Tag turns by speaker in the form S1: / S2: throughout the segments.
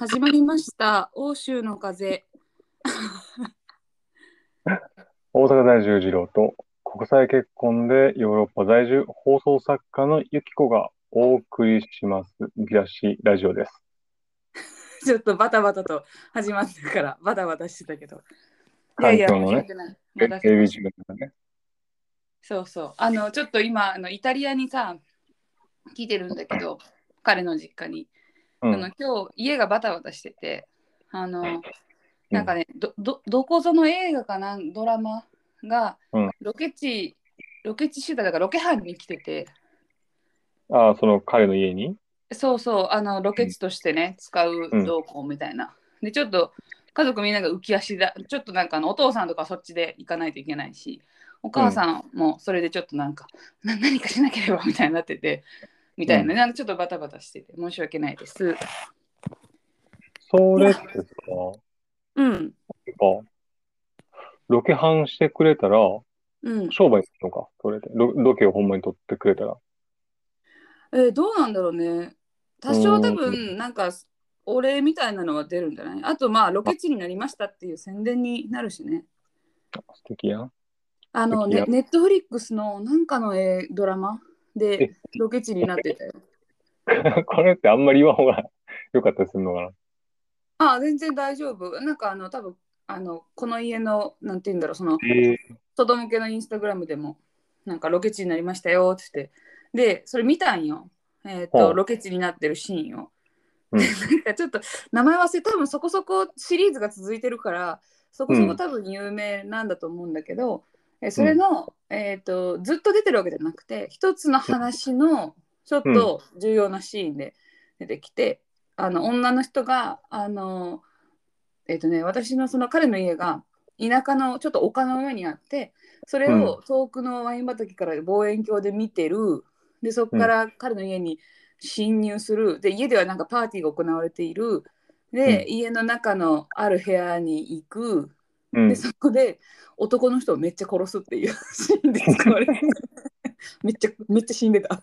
S1: 始まりました。欧州の風。
S2: 大阪在住二郎と国際結婚でヨーロッパ在住放送作家のゆきこがお送りしますむき出しラジオです。
S1: ちょっとバタバタと始まってるからバタバタしてたけど。いやいや、
S2: ね。
S1: そうそう。あの、ちょっと今、あのイタリアにさ、来てるんだけど、彼の実家に。
S2: うん。
S1: あの今日、家がバタバタしてて、あの、なんかね、ど、ど、どこぞの映画かな、ドラマが
S2: うん、
S1: ロケ地、ロケ地集団だからロケ班に来てて、
S2: ああ、その彼の家に？
S1: そうそう、あのロケ地としてね、使う
S2: うん
S1: 動向みたいな。で、ちょっと家族みんなが浮き足だ、ちょっとなんかあのお父さんとかそっちで行かないといけないし、お母さんもそれでちょっとなんか、な 何かしなければみたいになってて、みたいな、
S2: うん
S1: なんかちょっとバタバタしてて、申し訳ないです。
S2: それってさ、
S1: うん、
S2: なんかロケハンしてくれたら
S1: うん。
S2: 商売するのか、それで。ロロケをほんまに撮ってくれたら。
S1: えーどうなんだろうね。多少多
S2: う
S1: 分、なんか、お礼みたいなのは出るんじゃない？あと、まあ、ロケ地になりましたっていう宣伝になるしね。
S2: 素敵やん。
S1: あの、ネットフリックスのなんかの、えードラマ？で
S2: え
S1: ロケ地になってたよ。
S2: これってあんまり言わん方がよかったりするのかな。
S1: あ、全然大丈夫。なんかあの、多分あの、この家の、なんて言うんだろう、その、
S2: ええ
S1: 外向けのインスタグラムでも、なんかロケ地になりましたよって言って、で、それ見たんよ。えっ、と、
S2: ほう
S1: ロケ地になってるシーンを。
S2: うん
S1: なんかちょっと名前忘れ多分そこそこシリーズが続いてるからそこそこ多分有名なんだと思うんだけど、えそれの、えー、とずっと出てるわけじゃなくて一つの話のちょっと重要なシーンで出てきて、あの女の人があのえっ、とね私のその彼の家が田舎のちょっと丘の上にあってそれを遠くのワイン畑から望遠鏡で見てる。でそこから彼の家に侵入する。で家ではなんかパーティーが行われている。で、
S2: うん。
S1: 家の中のある部屋に行く
S2: うん。
S1: で。そこで男の人をめっちゃ殺すっていうシーンで使われて めっちゃめっちゃ死んでた。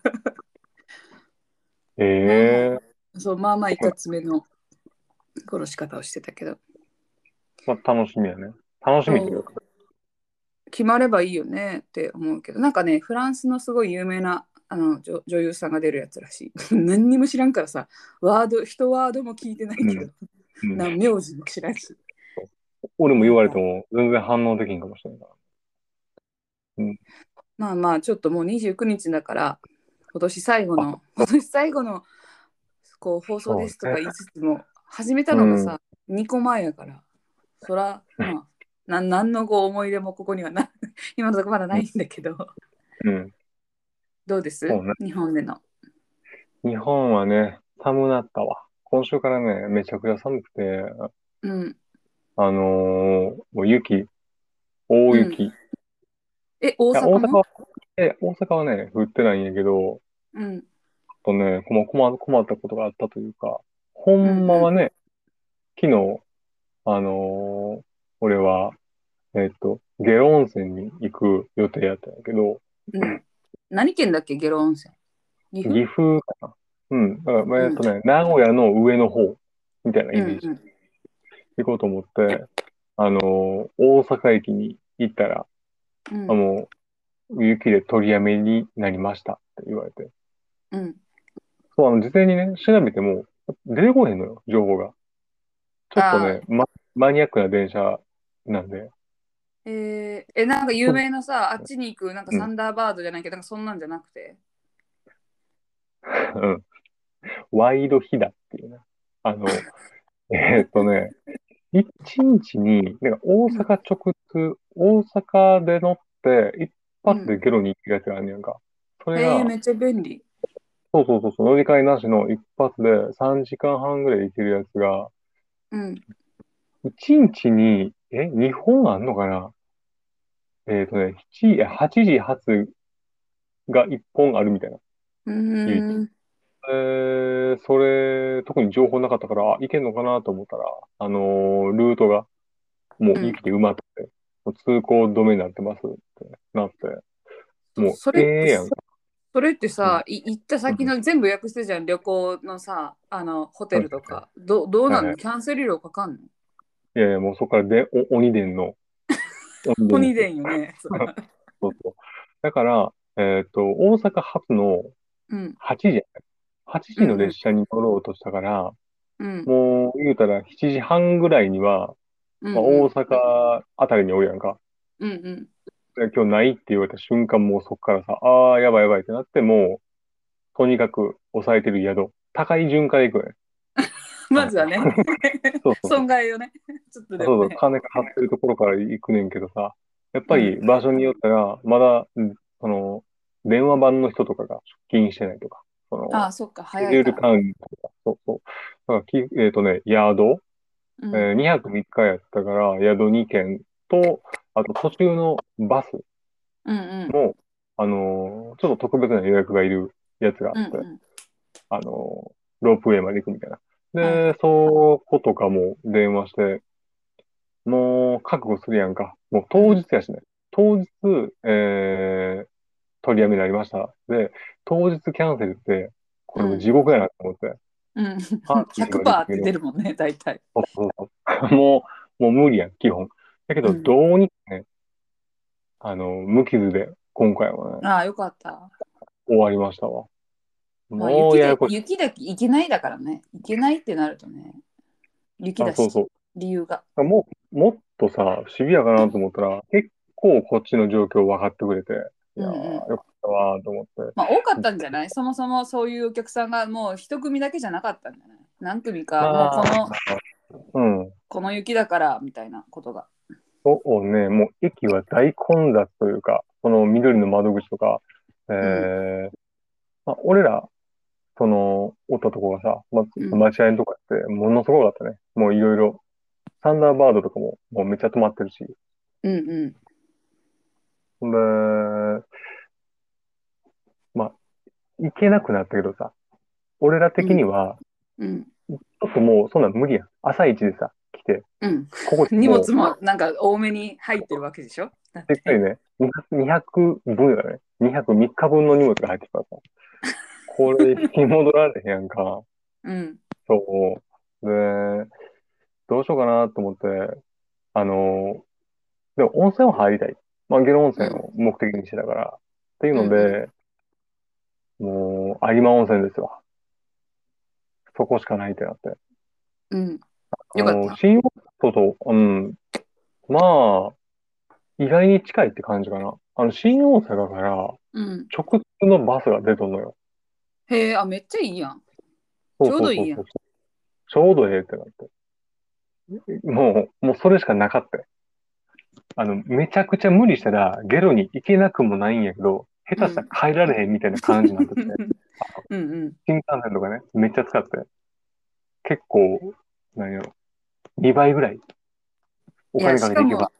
S2: ええ
S1: そうまあまあいかつめの殺し方をしてたけど。
S2: まあ楽しみやね。楽しみというか。
S1: 決まればいいよねって思うけど。なんかねフランスのすごい有名なあの女女優さんが出るやつらしい。何にも知らんからさワード一ワードも聞いてないけど、
S2: うん。
S1: な名字も知らんし
S2: 俺も言われても全然反応できんかもしれないから。
S1: まあまあちょっともう29日だから今年最後の 今年最後のこう放送ですとか言いつつも始めたのがさ、2個前やから。そらまあな何のこう思い出もここにはな 今のところまだないんだけど。
S2: うん。
S1: どうです、
S2: ね。
S1: 日本での。
S2: 日本はね、寒なったわ。今週からね、めちゃくちゃ寒くて、
S1: うん
S2: あのーもう雪、大雪。
S1: え大
S2: いや
S1: 阪も
S2: 大阪は、え、大阪はね、降ってないんやけど、
S1: うん。
S2: とね、困困困ったことがあったというか、ほんまはね、昨日、あのー俺は、えっと、下呂温泉に行く予定やったんやけど、
S1: うん。何県だっけ？ゲロ温泉。岐阜？
S2: かな。うん。だから、まあえっとね、名古屋の上の方、みたいなイメージ。
S1: うんうん
S2: 行こうと思って、あのー大阪駅に行ったら、
S1: うん
S2: あもう、雪で取りやめになりましたって言われて。
S1: うん
S2: そう、あの、事前にね、調べても、出てこへんのよ、情報が。ちょっとね、ま、マニアックな電車なんで。
S1: えーえなんか有名なさあっちに行くなんかサンダーバードじゃないけど、なんかそんなんじゃなくて
S2: うん。ワイドヒダっていうね。あの、えーっとね、一日に、なんか大阪直通、大阪で乗って、一発でゲロに行くやつがあるんやんか。それが、
S1: えー、めっちゃ便利。
S2: そうそうそうそう、乗り換えなしの一発で3時間半ぐらい行けるやつが、
S1: うん。
S2: 一日に、え、2本あんのかな？えっとね、7、え8時発が1本あるみたいな。
S1: うーん
S2: えー、それ、特に情報なかったから、あ、行けんのかなと思ったら、あのールートが、もう雪で埋まってう通行止めになってますってなって、もう、
S1: それ
S2: ええやん。
S1: そそれってさ、い行った先の全部予約してるじゃん、旅行のさ、あの、ホテルとか。どどうなの、
S2: はいはい
S1: キャンセル料かかんの？
S2: いやいや、もうそこからで、お鬼伝の。
S1: 鬼伝よね。そう
S2: そう。だから、えっと、大阪発の
S1: うん。
S2: 8時やね、8時の列車に乗ろうとしたから、
S1: うん。
S2: もう言うたら7時半ぐらいには、
S1: うん。
S2: まあ、大阪あたりにおるやんか。
S1: うんうん。
S2: で今日ないって言われた瞬間、もうそこからさ、ああ、やばいやばいってなって、もう、とにかく抑えてる宿、高い順から行くよね。
S1: まずはね、
S2: そうそう。
S1: 損害をね、ちょっとで
S2: そうそう。金かかってるところから行くねんけどさ、やっぱり場所によったら、まだ、うんその、電話番の人とかが出勤してないとか、その、
S1: ああ、そっか、
S2: ス
S1: 早
S2: ケジュール。管理とか、そうそう。だからき、えっとね、宿、
S1: うん
S2: えー2泊3日やったから、宿2軒と、あと途中のバス
S1: うんうん。
S2: も、あのーちょっと特別な予約がいるやつがあって、
S1: うんうん
S2: あのーロープウェイまで行くみたいな。
S1: は
S2: で、そことかも電話して、もう覚悟するやんか。もう当日やしね。当日、えー、取りやめになりました。で、当日キャンセルって、これも地獄やなと思って。
S1: うん。
S2: あ
S1: 100%って出るもんね、大体。
S2: そうそうそう。もう、もう無理やん、基本。だけど、
S1: うん
S2: どうにかね、あの、無傷で、今回はね、
S1: ああ、よかった。
S2: 終わりましたわ。
S1: まあ、
S2: もうややこしい。
S1: 雪で行けないだからね。行けないってなるとね。雪だ
S2: あ、そう
S1: し、
S2: そう。
S1: 理由が。
S2: もう、もっとさ、シビアかなと思ったら、結構こっちの状況分かってくれて、いやー、
S1: うんうん
S2: よかったわーと思って。
S1: まあ、多かったんじゃない？そもそもそういうお客さんがもう一組だけじゃなかったんじゃない？何組か、もうこの、
S2: うん。
S1: この雪だからみたいなことが。
S2: そうね、もう駅は大混雑というか、その緑の窓口とか、えー、まあ、俺ら、その、おったとこがさ、ま、
S1: うん
S2: 待合のとこやって、ものすごかったね。もういろいろ、サンダーバードとかも、もうめっちゃ止まってるし。
S1: うんうん。
S2: で、まあ、行けなくなったけどさ、俺ら的には、
S1: うん。
S2: ちょっともうそんなん無理やん。朝一でさ、来て、
S1: うん、
S2: ここ
S1: 荷物もなんか多めに入ってるわけでしょ？だっ
S2: かりね、200分だね。200、3日分の荷物が入ってきたから。これ、引き戻られへんやんか。
S1: うん。
S2: そう。で、どうしようかなと思って、あの、でも温泉は入りたい。まあ、ゲロ温泉を目的にしてたから。っていうので、もう、有馬温泉ですわ。そこしかないってなって。
S1: うん。
S2: あ
S1: よかった
S2: の、新大阪と、うん、まあ、意外に近いって感じかな。あの、新大阪から
S1: うん。
S2: 直通のバスが出とんのよ。
S1: へえ、あ、めっちゃいいやん。
S2: そう
S1: ちょうどいいやん
S2: そうそうそうちょうどええってなって。もう、もうそれしかなかったよ。あの、めちゃくちゃ無理したら、ゲロに行けなくもないんやけど、下手したら帰られへんみたいな感じになってて、
S1: うんうん。
S2: 新幹線とかね、めっちゃ使って、結構、何やろ、2倍ぐらい、お金か
S1: しかも
S2: けていけば。、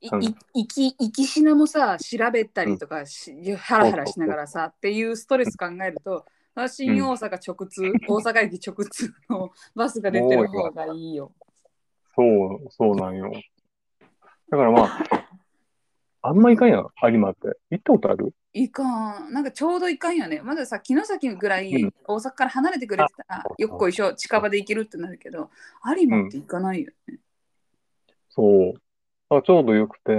S1: い
S2: うん
S1: い行き行きしなもさ、調べたりとかし、ハラハラしながらさ、っていうストレス考えると、新大阪直通、大阪駅直通のバスが出てる方がいいよ。
S2: そう、そうなんよ。だからまあ、あんま行かんやん、有馬って。行ったことある？
S1: いかん。なんかちょうどいかんよね。まださ、城崎ぐらい
S2: うん
S1: 大阪から離れてくれてたら、よっこいしょ、近場で行けるってなるけど、有馬って行かないよね。
S2: そう。あちょうどよくて、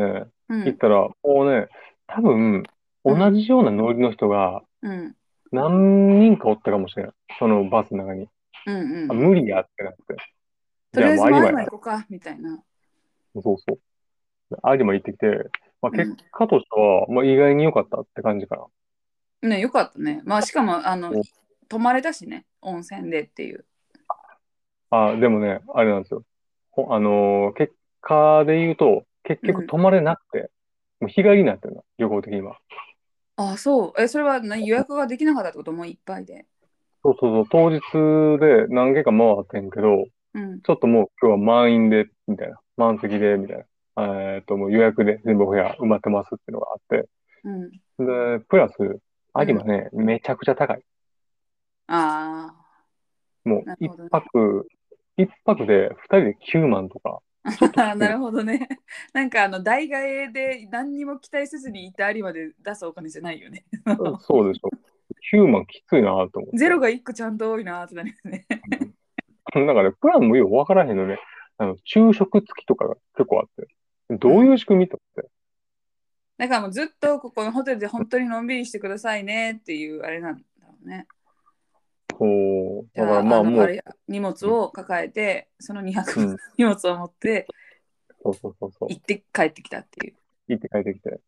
S1: うん。
S2: 行ったら、もうね、多分、同じようなノリの人が
S1: うん。
S2: 何人かおったかもしれない。そのバスの中に。
S1: うん
S2: あ、
S1: うん。
S2: 無理やってなって。
S1: とりあえずまで行こうか、みたいな。
S2: そうそう。有馬行ってきて、まあ、結果としては、まあ、意外に良かったって感じかな。
S1: ね、よかったね。まあ、しかも、あの
S2: お、
S1: 泊まれたしね、温泉でっていう。
S2: あ、でもね、あれなんですよ。ほあのー結果で言うと、結
S1: うん
S2: 局泊まれなくて、もう日帰りになってるの、旅行的には。
S1: あ、そう。え、それは何予約ができなかったってこと？もういっぱいで。
S2: そうそうそう、当日で何軒か回ってんけど、
S1: うん。
S2: ちょっともう今日は満員で、みたいな。満席で、みたいな。えっと、もう予約で全部お部屋埋まってますっていうのがあって。
S1: うん。
S2: で、プラス、有馬ね、めちゃくちゃ高い。
S1: あ
S2: もう一
S1: なるほどね
S2: 泊、一泊で二人で9万とか。
S1: あ。なるほどね。なんかあの、代替えで何にも期待せずにいた有馬で出すお金じゃないよね。
S2: そうでしょ。9万きついなと思って。
S1: ゼロが1個ちゃんと多いなってなりますね。
S2: なんかね、プランもよくわからへんのね。あの、昼食付きとかが結構あって。どういう仕組みとって？
S1: だからもうずっとここのホテルで本当にのんびりしてくださいねっていうあれなんだろうね。
S2: そう。
S1: じゃあ
S2: だからまあもう、
S1: 荷物を抱えて、その200、
S2: うん
S1: 荷物を持って
S2: そうそうそうそう。
S1: 行って帰ってきたっていう。
S2: 行って帰ってきて。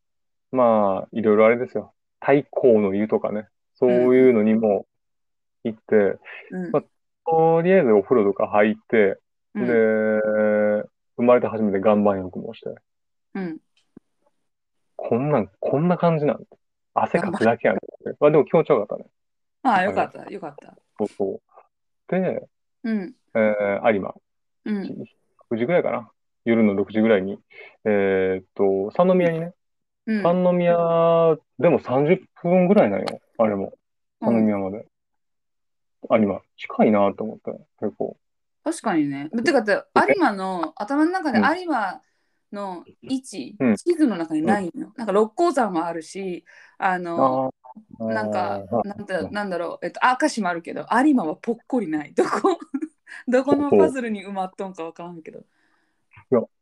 S2: まあ、いろいろあれですよ。太閤の湯とかね。そういうのにも行って、
S1: うん
S2: まとりあえずお風呂とか入って、
S1: うん
S2: で、生まれて初めて岩盤浴もして、
S1: うん
S2: こんなん、こんな感じなんだ。汗かくだけやん。まあでも気持ちよかったね。
S1: まあよかった、よかった。
S2: そうそう。で、
S1: うん。
S2: えー、有馬、
S1: うん。
S2: 9時ぐらいかな。夜の6時ぐらいに、えーっと、三宮にね、
S1: うん。
S2: 三宮でも30分ぐらいなんよ。あれも。三宮まで。有馬、近いなと思って、結構。
S1: 確かにね。てかって、有馬の頭の中で有馬の位置、
S2: うん。
S1: 地図の中にないのよ。なんか六甲山もあるし、あの、なんかなんだなんだろう、えっと、明石もあるけど、有馬はぽっこりない。どこ、どこのパズルに埋まっとんかわからんけど。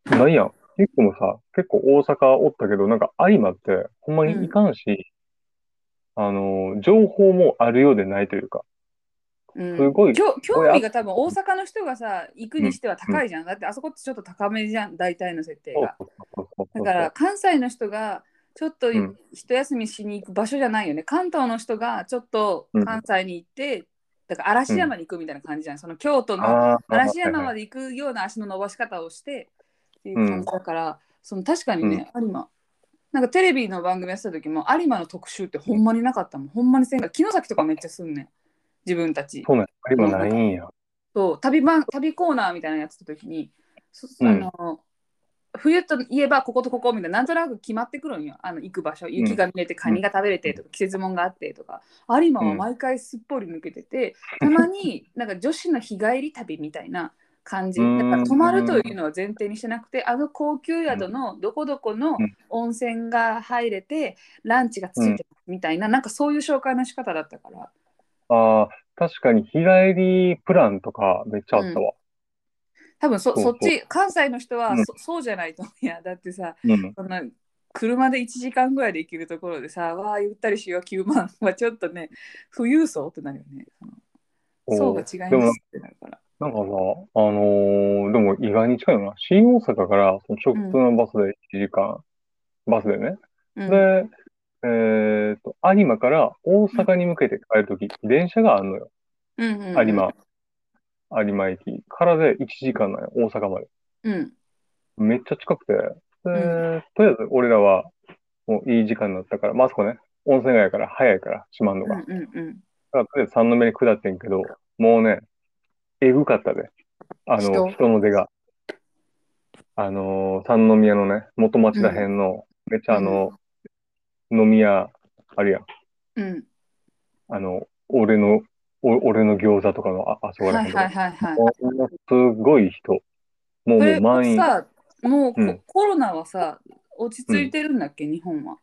S2: なんや、結構もさ、結構大阪おったけど、なんか有馬ってほんまにいかんし、あの、情報もあるようでないというか、
S1: うん、
S2: すごい。
S1: 興味が多分大阪の人がさ行くにしては高いじゃん、だってあそこってちょっと高めじゃん大体の設定が。だから関西の人がちょっと
S2: うん。
S1: 一休みしに行く場所じゃないよね。関東の人がちょっと関西に行って、だから嵐山に行くみたいな感じじゃん。その京都の嵐山まで行くような足の伸ばし方をしてっていう感じだから、その確かにね、有馬。なんかテレビの番組やってた時も有馬の特集ってほんまになかったもん。ほんまにせんが城崎とかめっちゃすんねん自分たち。
S2: そうね、有馬ないんや。
S1: そう。旅番旅コーナーみたいなのやってた時に、そ
S2: うん。
S1: あの冬といえばこことここみたいななんとなく決まってくるんよ。あの行く場所。雪が見れてカニが食べれてとか、季節もんがあってとか。有馬は毎回すっぽり抜けてて、たまになんか女子の日帰り旅みたいな感じ。だ
S2: うん。
S1: から泊まるというのは前提にしてなくてあの高級宿のどこどこの
S2: うん。
S1: 温泉が入れてランチがついてるみたいな、なんかそういう紹介の仕方だったから。
S2: ああ、確かに日帰りプランとかめっちゃあったわ。
S1: 多分そ
S2: そうそ
S1: っち関西の人は
S2: うん。
S1: そ,、そうじゃないと思う。いやだってさ
S2: うん。
S1: そんな車で1時間ぐらいで行けるところでさわあゆったりしよう。9万。はちょっとね富裕層ってなるよね。その層が違い
S2: でも
S1: ますってなるから。
S2: なんかさ、あのーでも意外に近いよな。新大阪からその直通のバスで1時間、バスでね。
S1: うん。
S2: で、えっと、有馬から大阪に向けて帰るとき、電車があるのよ。
S1: うんうんうん
S2: 有馬、有馬駅からで1時間なんよ、大阪まで。
S1: うん
S2: めっちゃ近くて。で、
S1: う
S2: とりあえず俺らはもういい時間になったから、まあそこね、温泉街やから早いから、閉まんのが。
S1: うんうんうん
S2: だからとりあえず三の目に下ってんけど、もうね、えぐかったで。あの、
S1: 人？
S2: 人の出が。あのー、三宮のね、元町らへんの、めっちゃあの、飲み屋、あるやん。
S1: うん。
S2: あの、俺の、お俺の餃子とかのあ、あそこら
S1: はいはいはいはい。
S2: もうすごい人。もうも
S1: それ
S2: う満員。
S1: さもうコ,、
S2: うん。
S1: コロナはさ落ち着いてるんだっけ、日本は。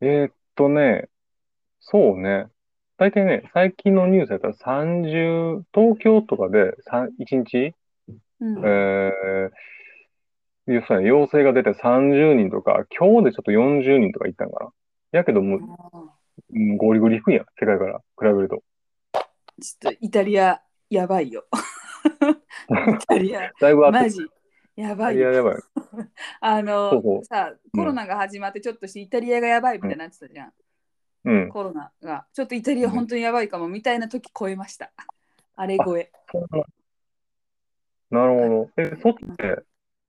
S2: えーっとね、そうね。大体ね、最近のニュースやったら30、東京とかで3 1日、
S1: うん。
S2: えー、要するに陽性が出て30人とか、今日でちょっと40人とかいったんかな。やけどもう、
S1: あー。
S2: うんゴリゴリ低いやん、世界から。比べると。
S1: ちょっとイタリアやばいよ。イタリア。
S2: だいぶ
S1: マ。ジ。やばい
S2: や、やばい。
S1: あの
S2: そうそう。
S1: さコロナが始まってちょっとしてイタリアがやばいみたいになってたじゃん、
S2: うん。
S1: コロナが。ちょっとイタリア本当にやばいかも。みたいな時超えました。あれ超え。
S2: なるほど。え、そって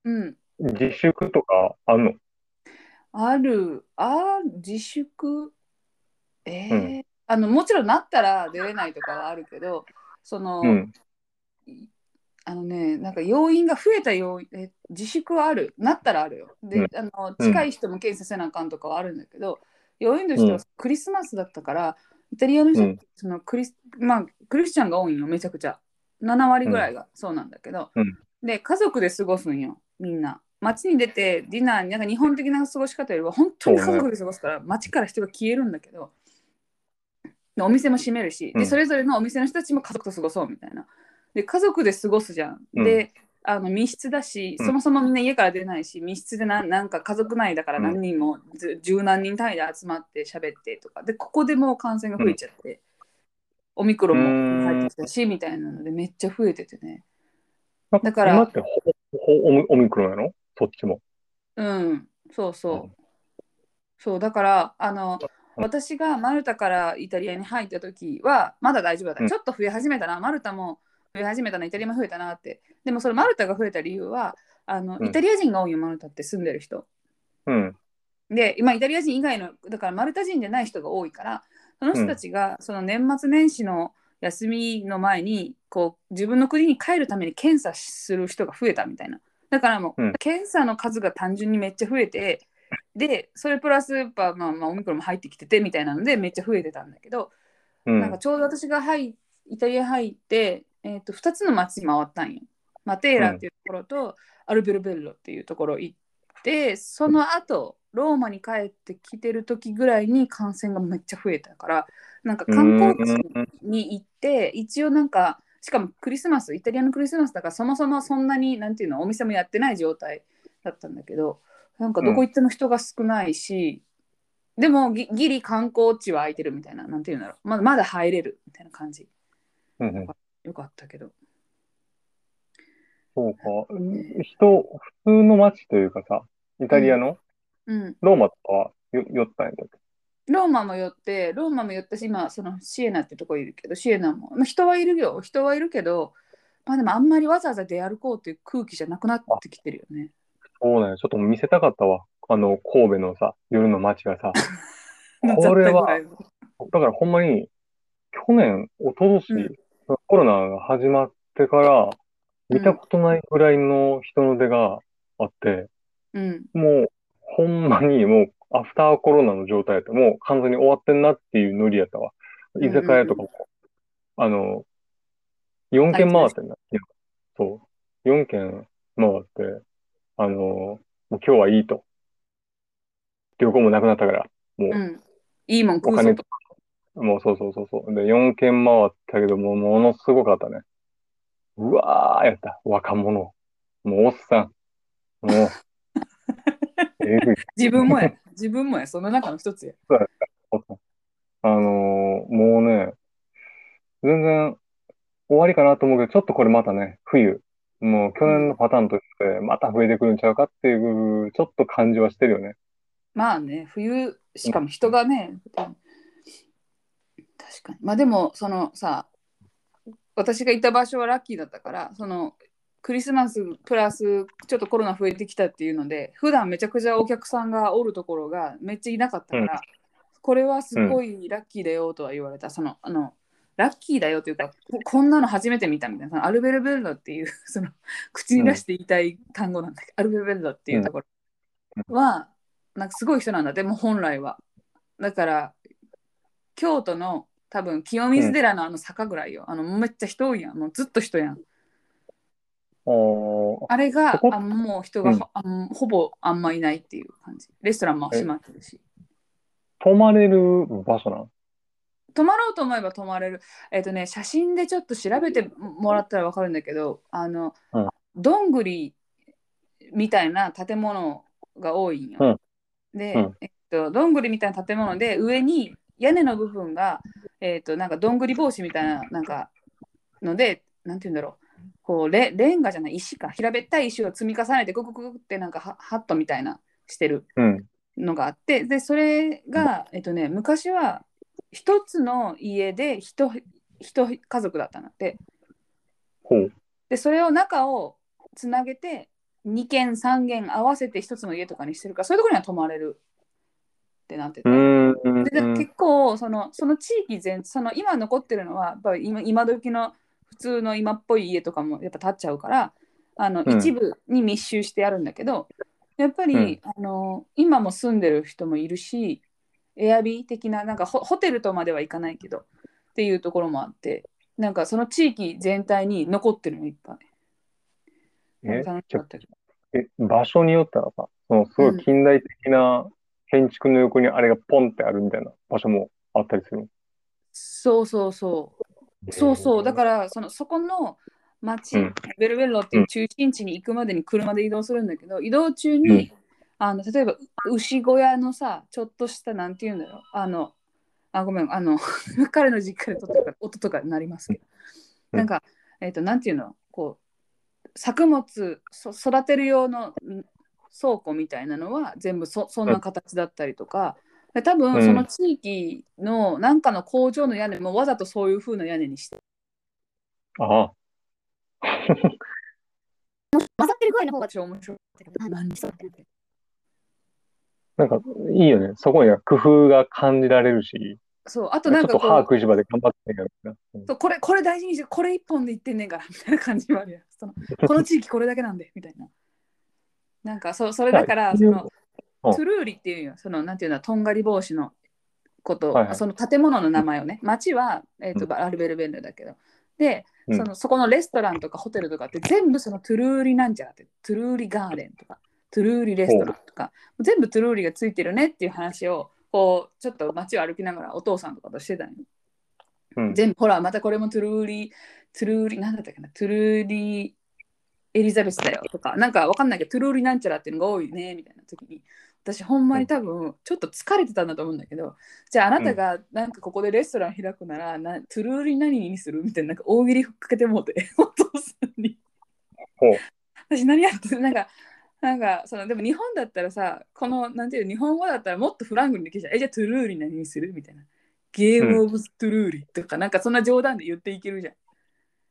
S1: うん
S2: 自粛とかあんの？
S1: ある。ある自粛？えー。
S2: うん。
S1: あのもちろんなったら出れないとかはあるけどその、
S2: うん。
S1: あのねなんか要因が増えた要因え自粛はある。なったらあるよ。で、
S2: うん。
S1: あの近い人も検査せなあかんとかはあるんだけど、要因としては
S2: うん。
S1: クリスマスだったからイタリアの人そのクリス、まあクリスチャンが多いのめちゃくちゃ。7割ぐらいがそうなんだけど、
S2: うん。
S1: で家族で過ごすんよみんな街に出てディナーになんか日本的な過ごし方よりは本当に家族で過ごすから街から人が消えるんだけどでお店も閉めるし、
S2: うん。
S1: でそれぞれのお店の人たちも家族と過ごそうみたいな。で家族で過ごすじゃん。
S2: うん。
S1: であの密室だし、
S2: うん。
S1: そもそもみんな家から出ないし密室でななんか家族内だから何人も、ず十何人単位で集まって喋ってとか。でここでもう感染が増えちゃって、オミクロンも入ってきたしみたいなのでめっちゃ増えててね。だから
S2: 今ってほほオミオミクロンやろ？そっちも。
S1: うん、そうそう。そう、だから、あの、
S2: うん
S1: 私がマルタからイタリアに入った時は、まだ大丈夫だった。
S2: うん
S1: ちょっと増え始めたな、マルタも増え始めたな、イタリアも増えたなって。でも、そのマルタが増えた理由は、あの、
S2: うん
S1: イタリア人が多いよ、マルタって住んでる人。
S2: うん。
S1: で、今、イタリア人以外の、だからマルタ人じゃない人が多いから、その人たちが、その年末年始の休みの前に、こう、自分の国に帰るために検査する人が増えたみたいな。だからもう、
S2: うん
S1: 検査の数が単純にめっちゃ増えて、で、それプラス、やっぱ、まあ、まあ、オミクロンも入ってきててみたいなので、めっちゃ増えてたんだけど、
S2: うん。
S1: なんかちょうど私が入イタリア入って、えー、と2つの町に回ったんよ。マテーラっていうところと、アルベルベッロっていうところ行って、その後ローマに帰ってきてる時ぐらいに感染がめっちゃ増えたから、なんか観光地に行って、一応なんか、しかもクリスマス、イタリアのクリスマスだから、そもそもそんなに、なんていうの、お店もやってない状態だったんだけど、なんかどこ行っても人が少ないし、でもぎギリ観光地は空いてるみたいな、なんていうんだろう、まだまだ入れるみたいな感じ。
S2: うんうん
S1: よかったけど。
S2: そうか。人、普通の街というかさ、イタリアの？
S1: うん。
S2: ローマとかはよ寄ったんやったっけ？
S1: ローマも寄って、ローマも寄ったし、今、そのシエナってとこいるけど、シエナも、まあ、人はいるよ、人はいるけど、まあでもあんまりわざわざ出歩こうっていう空気じゃなくなってきてるよね。
S2: そうね。ちょっと見せたかったわ。あの、神戸のさ、夜の街がさ。これはだからほんまに、去年、一昨年、
S1: うん
S2: コロナが始まってから、見たことないぐらいの人の出があって、
S1: うん。
S2: もう、ほんまにもう、アフターコロナの状態やった。もう完全に終わってんなっていうノリやったわ。居酒屋とかも、あの、4軒回ってんだ。そう。4軒回って、あの、もう今日はいいと。旅行もなくなったから、もう、
S1: うん。いいもん
S2: お金
S1: 食うぞと。
S2: もうそうそうそうそう。で、4軒回ったけども、ものすごかったね。うわー、やった。若者。もうおっさん。もう、え。
S1: 自分もや。自分もや。その中の一つや。
S2: おっさんあのーもうね、全然終わりかなと思うけど、ちょっとこれまたね、冬。もう去年のパターンとして、また増えてくるんちゃうかっていう、ちょっと感じはしてるよね。
S1: まあね、冬、しかも人がね、確かに。まあでも、そのさ、私がいた場所はラッキーだったから、そのクリスマスプラスちょっとコロナ増えてきたっていうので、普段めちゃくちゃお客さんがおるところがめっちゃいなかったから、
S2: うん
S1: これはすごいラッキーだよとは言われた。その、あの、ラッキーだよというか、ここんなの初めて見たみたいな、そのアルベルベルロっていう、その口に出して言いたい単語なんだけど、アルベルベルロっていうところは、なんかすごい人なんだ、でも本来は。だから、京都の多分清水寺のあの坂ぐらいよ。あのめっちゃ人多いやん。もうずっと人やん。あれが
S2: そこ
S1: あもう人が、
S2: うん
S1: あんほぼあんまいないっていう感じ。レストランも閉まってるし。
S2: 泊まれる場所なん
S1: 泊まろうと思えば泊まれる。えっ、とね、写真でちょっと調べてもらったら分かるんだけど、あの、
S2: うん
S1: どんぐりみたいな建物が多いんよ。で、
S2: うん
S1: えっと、どんぐりみたいな建物で上に屋根の部分が、えっと、なんかどんぐり帽子みたいな、なんかので、なんて言うんだろう。こうレレンガじゃない石か平べったい石を積み重ねてククククってなんかハハットみたいなしてる
S2: うん。
S1: のがあってでそれが、えっとね、昔は一つの家で一一家族だったんだって。でそれを中をつなげて2軒3軒合わせて一つの家とかにしてるからそういうところには泊まれるってなってて。で結構そのその地域全その今残ってるのはやっぱり今今時の普通の今っぽい家とかもやっぱ建っちゃうからあの、
S2: うん。
S1: 一部に密集してあるんだけどやっぱり、
S2: うん。
S1: あの今も住んでる人もいるしエアビー的ななんかホホテルとまではいかないけどっていうところもあってなんかその地域全体に残ってるのいっぱい。
S2: え？え、場所によったらさ、そのすごい近代的な建築の横にあれがポンってあるみたいな場所もあったりするの？
S1: そうそうそう。そうそう。だから、そのそこの町、
S2: うん。
S1: ベルベロっていう中心地に行くまでに車で移動するんだけど、移動中に、
S2: うん
S1: あの例えばう牛小屋のさ、ちょっとした、なんて言うんだろう。あの、あ、ごめん、あの、彼の実家で撮ったから音とかになりますけど、
S2: うん。
S1: なんか、えっ、と、なんていうの、こう、作物そ育てる用のん倉庫みたいなのは全部そそんな形だったりとか、で多分
S2: うん。
S1: その地域のなんかの工場の屋根もわざとそういう風な屋根にして。
S2: ああ。
S1: 混ざってるぐらいの方が私は面白い。
S2: なんか、いいよね。そこには工夫が感じられるし、
S1: そうあと
S2: ちょっと
S1: なんかこう
S2: 歯食いしばで頑張ってんやろな。うん。
S1: そうこれこれ大事にしてこれ一本で言ってんねんから。みたいな感じもあるやん。そのこの地域これだけなんでみたいな。なんかそうそれだからその
S2: うん
S1: トゥルーリっていうよそのなんていうのとんがり帽子のこと、
S2: はいはい。
S1: その建物の名前をね。町は、えーと
S2: う
S1: アルベルベンルだけど。で
S2: うん。
S1: そのそこのレストランとかホテルとかって全部そのトゥルーリなんちゃらってトゥルーリガーデンとかトゥルーリレストランとか。全部トゥルーリがついてるねっていう話をこうちょっと街を歩きながらお父さんとかとしてたんよ。
S2: うん。
S1: 全部ほらまたこれもトゥルーリトゥルーリなんだったっけなトゥルーリエリザベスだよとか。なんかわかんないけどトゥルーリなんちゃらっていうのが多いねみたいな時に私ほんまに多分ちょっと疲れてたんだと思うんだけどじゃああなたがなんかここでレストラン開くならなトゥルーリ何にする？みたいななんか大喜利ふっかけてもうて お父さんに。
S2: ほう。
S1: 私何やってるなんかなんかそのでも日本だったらさこのなんていうの日本語だったらもっとフランクにできるじゃん。えじゃあトゥルーリ何にする？みたいな。ゲームオブトゥルーリとか、なんかそんな冗談で言っていけるじゃん。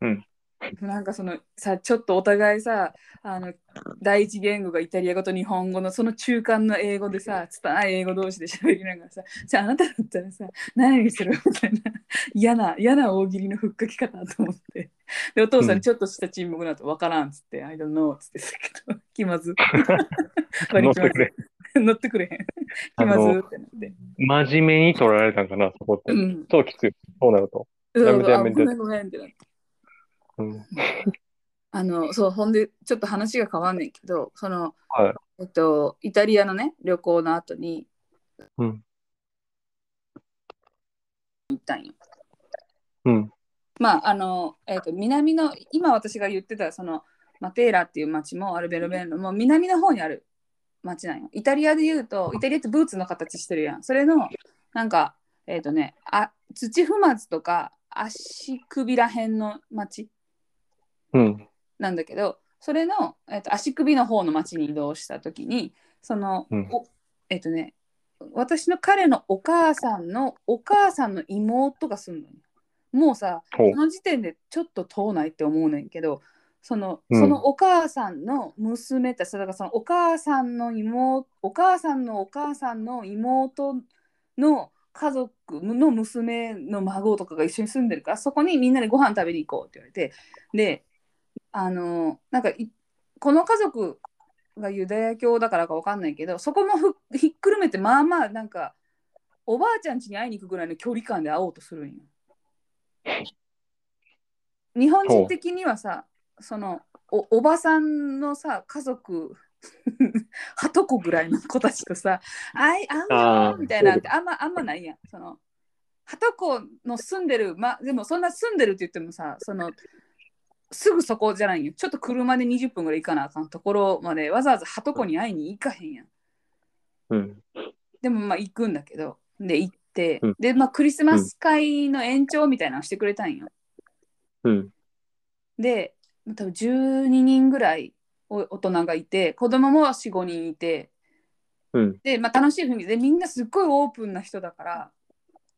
S2: うん
S1: なんかそのさちょっとお互いさあの第一言語がイタリア語と日本語のその中間の英語でさ拙い英語同士で喋りながらさじゃああなただったらさ何にするみたいな。嫌な嫌な大喜利のふっかけ方と思って。でお父さ
S2: うん。ん
S1: ちょっとした沈黙の後わからんっつって、I don't know っつってたけど 気まず。
S2: 乗ってくれ。
S1: 乗ってくれへん。気まずってなって。
S2: 真面目に取られたんかな、そこって。
S1: うん。
S2: そうきつい。そうなると。
S1: そうごめんごめんってなって
S2: うん。
S1: あのそうほんでちょっと話が変わんねんけどその、
S2: はい
S1: えっと、イタリアのね旅行の後に
S2: うん。
S1: 行ったんよ。
S2: うん。
S1: まああの、えっと、南の今私が言ってたそのマテーラっていう町もアルベルベンロも南の方にある町なんよ。イタリアで言うとイタリアってブーツの形してるやん。それのなんかえっ、とねあ土踏まずとか足首らへんの町
S2: うん。
S1: なんだけどそれの、えっと足首の方の町に移動した時にその、
S2: うん
S1: おえっ、とね私の彼のお母さんのお母さんの妹が住んでるもうさ
S2: ほう
S1: そ。の時点でちょっと遠ないって思うねんけどその,、
S2: うん
S1: そのお母さんの娘たちだからそのお母さんの妹お母さんのお母さんの妹の家族の娘の孫とかが一緒に住んでるからそこにみんなでご飯食べに行こうって言われてであのなんかいこの家族がユダヤ教だからかわかんないけどそこもふひっくるめてまあまあなんかおばあちゃん家に会いに行くぐらいの距離感で会おうとするんよ。日本人的にはさそのおおばさんのさ家族 はとこぐらいの子たちとさ「あい
S2: あー
S1: よ」みたいなんてあんまあんまないやん。そのはとこの住んでるまでもそんな住んでるって言ってもさそのすぐそこじゃないよちょっと車で20分ぐらい行かなあかんところまでわざわざはとこに会いに行かへんやん。
S2: うん。
S1: でもまあ行くんだけどで行って、
S2: うん
S1: でまあクリスマス会の延長みたいなのしてくれたんよ。
S2: うん。
S1: で多分12人ぐらいお大人がいて子供も45人いて
S2: うん。
S1: で、まあ、楽しい雰囲気でみんなすっごいオープンな人だから、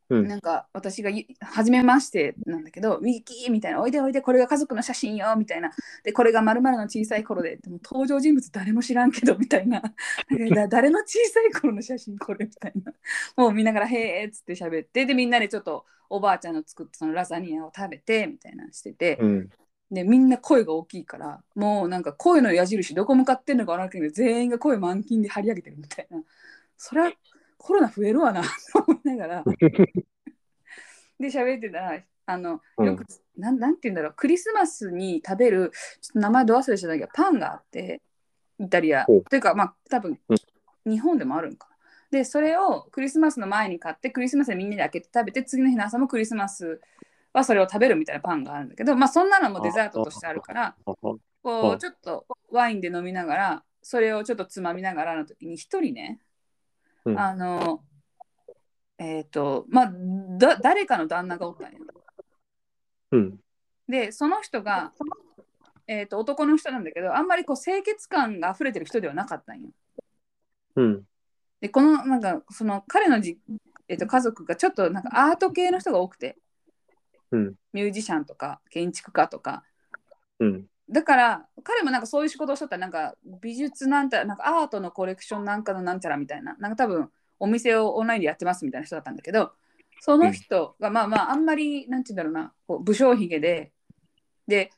S2: うん。
S1: なんか私がい初めましてなんだけど「ミキー」みたいな「おいでおいでこれが家族の写真よ」みたいな。でこれがまるの小さい頃ででも登場人物誰も知らんけどみたいな。誰の小さい頃の写真これみたいな。もう見ながら「へえ」っつって喋ってでみんなでちょっとおばあちゃんの作ったそのラザニアを食べてみたいなのしてて、
S2: うん。
S1: でみんな声が大きいからもうなんか声の矢印どこ向かってんのか分からんけど全員が声満勤で張り上げてるみたいな。それはコロナ増えるわな と思いながら。で喋ってたらあのよく、なんなんて言うんだろうクリスマスに食べるちょっと名前ど忘れしたんだけどパンがあってイタリア。というかまあ多分
S2: うん。
S1: 日本でもあるんかでそれをクリスマスの前に買ってクリスマスでみんなで開けて食べて次の日の朝もクリスマスはそれを食べるみたいなパンがあるんだけどまあそんなのもデザートとしてあるからこ
S2: う
S1: うちょっとワインで飲みながらそれをちょっとつまみながらの時に一人ね、
S2: うん
S1: あのえっ、とまあだ誰かの旦那がおったんや
S2: うん。
S1: でその人が、えー、と男の人なんだけどあんまりこう清潔感が溢れてる人ではなかったんよ
S2: うん。
S1: でこのなんかその彼のじ、えー、と家族がちょっとなんかアート系の人が多くて
S2: うん。
S1: ミュージシャンとか建築家とか
S2: うん。
S1: だから彼もなんかそういう仕事をしとったらなんか美術なんたらなんかアートのコレクションなんかのなんちゃらみたいななんか多分お店をオンラインでやってますみたいな人だったんだけどその人がまあまああんまりなんて言うんだろうなこう武将髭でで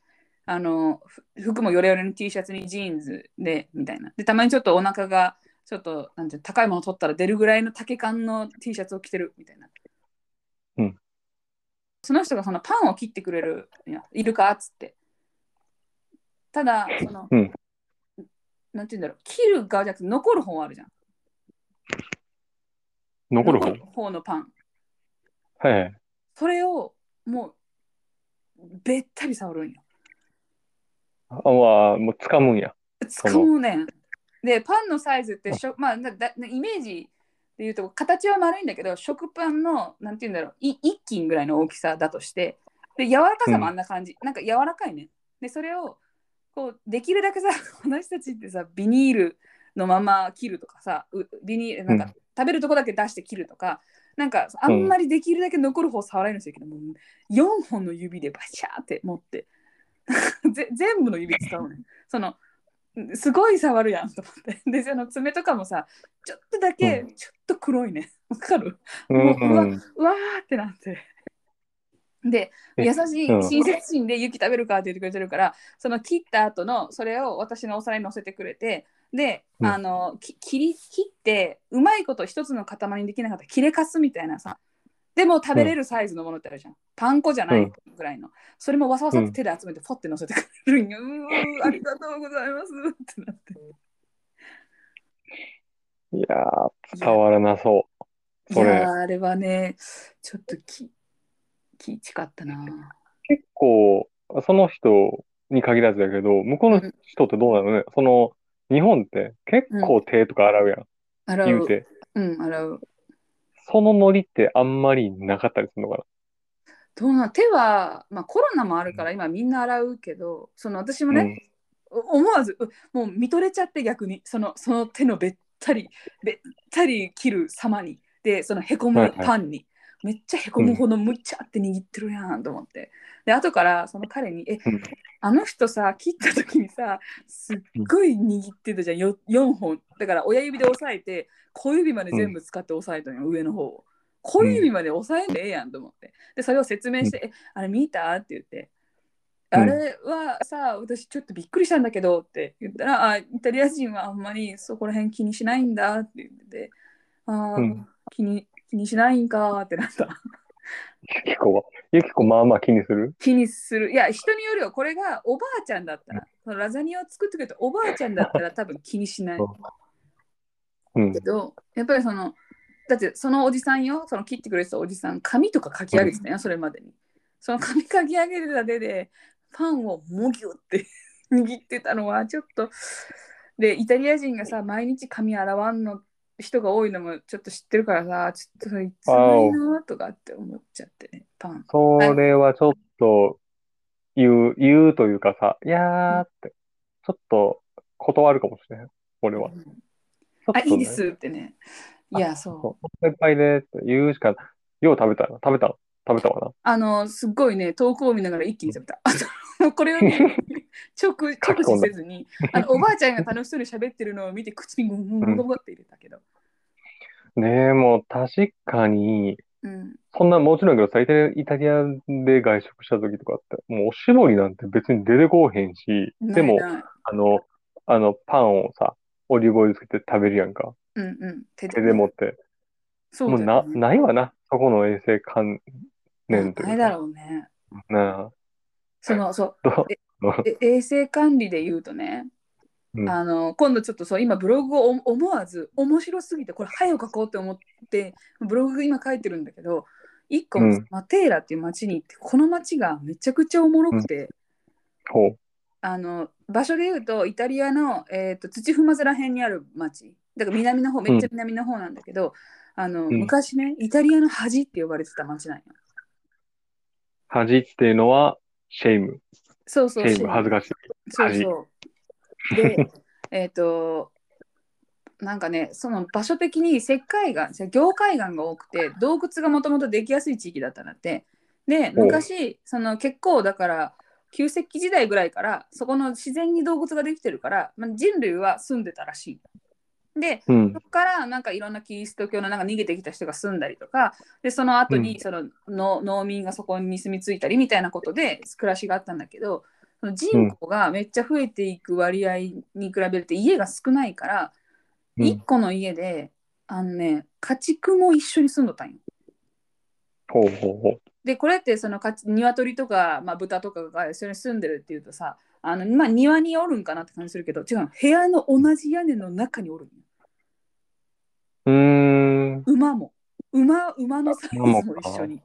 S1: あのふ服もヨレヨレの T シャツにジーンズでみたいな。でたまにちょっとお腹がちょっとなんて高いもの取ったら出るぐらいの丈感の T シャツを着てるみたいな、
S2: うん。
S1: その人がそのパンを切ってくれるいるかっつってただその、
S2: うん。
S1: なんて言うんだろう。切る側じゃなくて残る方あるじゃん。
S2: 残る方
S1: 方のパン。
S2: はいはい。
S1: それをもうべったり触るんよ。
S2: あ、まあ、もう掴むんや。
S1: 使うねん。で、パンのサイズってしょ、まあ、だだイメージで言うと、形は丸いんだけど、食パンの、なんて言うんだろう、い一斤ぐらいの大きさだとして、で、柔らかさもあんな感じ。なんか柔らかいね。で、それを、こう、できるだけさ、私たちってさ、ビニールのまま切るとかさ、うビニール、なんか、
S2: うん
S1: 食べるとこだけ出して切るとか、なんか、あんまりできるだけ残る方触られるんですけど、もう4本の指でバシャーって持って、ぜ全部の指使うねん。その、すごい触るやんと思って。で、その爪とかもさ、ちょっとだけ、
S2: う
S1: ちょっと黒いね。わかる？
S2: うん
S1: もううわ
S2: うん。
S1: うわーってなって。で、
S2: え
S1: 優しい
S2: うん。
S1: 親切心で雪食べるかって言ってくれてるから、その切った後のそれを私のお皿に乗せてくれて、で、
S2: うん。
S1: あのき切り切ってうまいこと一つの塊にできなかったら切れかすみたいなさでも食べれるサイズのものってあるじゃん、パン粉じゃないぐらいの、それもわさわさって手で集めてフォって乗せてくれるんよ、うーありがとうございます。ってなって。
S2: いやー、伝わらなそう。
S1: いやーあれはねちょっとききちかったな。
S2: 結構、その人に限らずだけど、向こうの人ってどうなのね、その、日本って結構手とか洗うやん、
S1: 洗う。
S2: 言うて。
S1: うん洗う。
S2: そのノリってあんまりなかったりするのか
S1: どうなん手は、まあ、コロナもあるから今みんな洗うけどその私も
S2: な。
S1: ね、お思わずうもう見とれちゃって逆にそのその手のべったりべったり切る様に。でそのへこむ
S2: はいはい。
S1: パンに、めっちゃへこむほどむっちゃって握ってるやんと思って。で後からその彼に「え
S2: うん。
S1: あの人さ切った時にさすっごい握ってたじゃん。よ4本。だから親指で押さえて小指まで全部使って押さえたのよ、上の方を。小指まで押さえんでええやんと思って。でそれを説明して「えあれ見た?」って言って。
S2: うん。
S1: あれはさ、私ちょっとびっくりしたんだけどって言ったら、あイタリア人はあんまりそこら辺気にしないんだって言ってて、あー、
S2: うん。
S1: 気に気にしないんかってなった。
S2: ゆきこは、ゆきこまあまあ気にする？
S1: 気にする。いや、人によるよ。これがおばあちゃんだったら、そのラザニアを作ってくれたおばあちゃんだったら多分気にしない
S2: うん
S1: け。ど、やっぱりその、だってそのおじさんよ、その切ってくれてたおじさん、紙とか書き上げてたよ、それまでに。その紙書き上げてた手で、パンをもぎゅって 握ってたのはちょっと、で、イタリア人がさ、毎日髪洗わんの人が多いのもちょっと知ってるからさ、ちょっといつもいいなとかって思っちゃってね、パン。
S2: それはちょっと言う、言うというかさ、いやーって、ちょっと断るかもしれん。俺は。ちょっ
S1: あ、いいですってね。いや、そう。
S2: そう。いっぱいでって言うしか、よう食べたな。食べた食べたわな。
S1: あの、すっごいね、遠くを見ながら一気に食べた。これをね、直直視せずに、あのおばあちゃんが楽しそうに喋ってるのを見て、口にグングンって入れたけど。
S2: でも、確かに、
S1: うん。
S2: そんな、もちろんやけどさ、イタリア、イタリアで外食した時とかって、もうおしぼりなんて別に出てこうへんし、でも、あの、あの、パンをさ、オリーブオイルつけて食べるやんか。
S1: うんうん。手
S2: 手で持って。
S1: そう
S2: もうな、ないわな。そこの衛生観念というか。
S1: ないだろうね。
S2: なあ。
S1: その、そう？衛生管理で言うとね、
S2: うん
S1: あの今度ちょっとそう今ブログを思思わず面白すぎてこれ早く書こうって思ってブログ今書いてるんだけど一個、
S2: うん
S1: マテーラっていう町に行ってこの町がめちゃくちゃおもろくて、
S2: ほう。
S1: あの場所で言うとイタリアの、えー、と土踏まずら辺にある町だから南の方めっちゃ南の方なんだけど、あの
S2: ん
S1: 昔ねイタリアの恥って呼ばれてた町なんよ。
S2: 恥っていうのは、シェイム。
S1: そうそう
S2: 恥ずかしい。
S1: そうそう。で、えっと、なんかね、その場所的に石灰岩、じゃ凝灰岩が多くて、洞窟がもともとできやすい地域だったんだって。で、昔、その結構だから、旧石器時代ぐらいから、そこの自然に洞窟ができてるから、まあ、人類は住んでたらしい。で、
S2: うん
S1: そ。こからなんかいろんなキリスト教のなんか逃げてきた人が住んだりとかでその後
S2: う
S1: にそのの農民がそこに住み着いたりみたいなことで暮らしがあったんだけどその人口がめっちゃ増えていく割合に比べると家が少ないから、
S2: うん
S1: 1個の家であのね家畜も一緒に住んどったんよ。
S2: ほうほうほう。
S1: でこれってそのか鶏とか、まあ、豚とかが一緒に住んでるっていうとさあの、まあ、庭におるんかなって感じするけど違うの部屋の同じ屋根の中におるんよ。
S2: うーん。
S1: 馬も。馬馬のサイズも一緒に。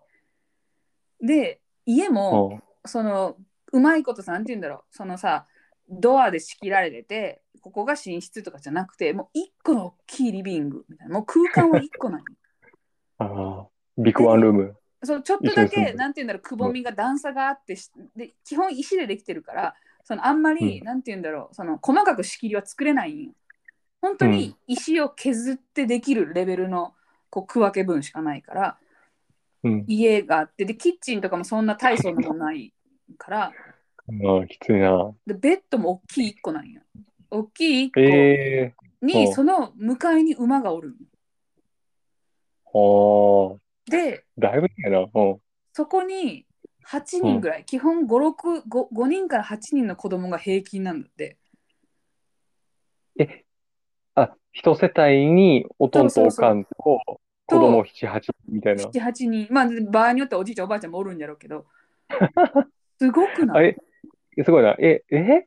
S1: で家も
S2: ほ
S1: そのうまいことさなんて言うんだろう。そのさドアで仕切られててここが寝室とかじゃなくてもう一個の大きいリビングみたいな。もう空間は一個なの。
S2: う ああ。ビッグワンルーム。
S1: そうちょっとだけなんて言うんだろうくぼみが段差があってしで基本石でできてるからそのあんまり、
S2: うん。
S1: なんて言うんだろう。その細かく仕切りは作れないんよ本当に石を削ってできるレベルのこう区分け分しかないから
S2: うん。
S1: 家があってでキッチンとかもそんな大層なものないから
S2: ああ、きついな。
S1: でベッドも大きい1個なんよ大きい1個
S2: ええ
S1: に、
S2: うん
S1: その向かいに馬がおるんよ
S2: ー。ああ。
S1: で
S2: だいぶやな。うん。
S1: そこに8人ぐらい、基本5、6、5, 5人から8人の子供が平均なんだって。
S2: あ、一世帯におとんとおかんと子供7、8みたいな。
S1: 7、8人。まあ、場合によってはおじいちゃん、おばあちゃんもおるんやろうけど。すごくない、
S2: あえ、すごいな。え、え？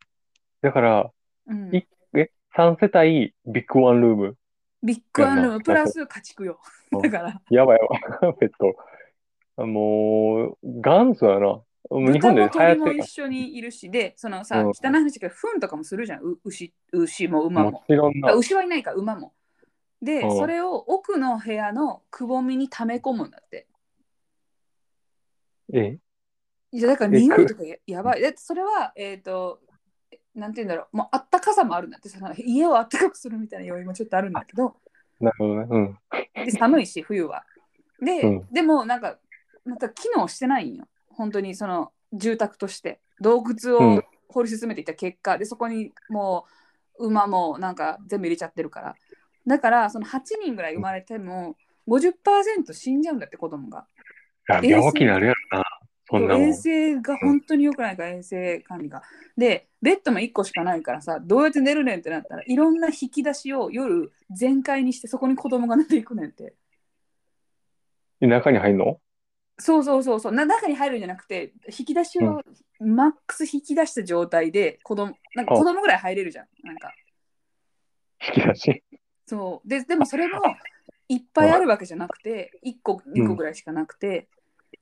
S2: だから、
S1: うん、
S2: いえ、3世帯ビッグワンルーム。
S1: ビッグワンルームプラス家畜よ。
S2: うん
S1: だから、
S2: やばいやばい。ペット。あもう、元祖やな。もう日
S1: 豚
S2: 本で流行ってる
S1: 一緒にいるし、で、そのさ、
S2: うん
S1: 汚い話だけど、糞とかもするじゃん。う牛牛も馬
S2: も
S1: も。
S2: ちろんな
S1: あ。牛はいないか、馬も。で、
S2: うん
S1: それを奥の部屋のくぼみに溜め込むんだって。
S2: え、
S1: いやだから
S2: え
S1: 匂いとかややばい。でそれは、えっ、と、なんて言うんだろう、もうあったかさもあるんだって、その家をあったかくするみたいな要因もちょっとあるんだけど、
S2: なるほどね。うん。
S1: で寒いし、冬は。で、
S2: うん
S1: でもなんか、また機能してないんよ。本当にその住宅として。洞窟
S2: うん
S1: を掘り進めていった結果、で、そこにもう馬もなんか全部入れちゃってるから。だから、その8人ぐらい生まれても、50%死んじゃうんだって、子供が。
S2: いや病気になるやろな。そんな。
S1: 衛生が本当に良くないから、衛生管理が。で、ベッドも1個しかないからさ、どうやって寝るねんってなったらいろんな引き出しを夜全開にしてそこに子供が寝ていくねんって。
S2: 中に入んの？
S1: そうそうそうそう。な中に入るんじゃなくて引き出しをマックス引き出した状態で子供なんか子供ぐらい入れるじゃん。なんか。
S2: 引き出し。
S1: そう。ででもそれもいっぱいあるわけじゃなくて1個2個ぐらいしかなくて、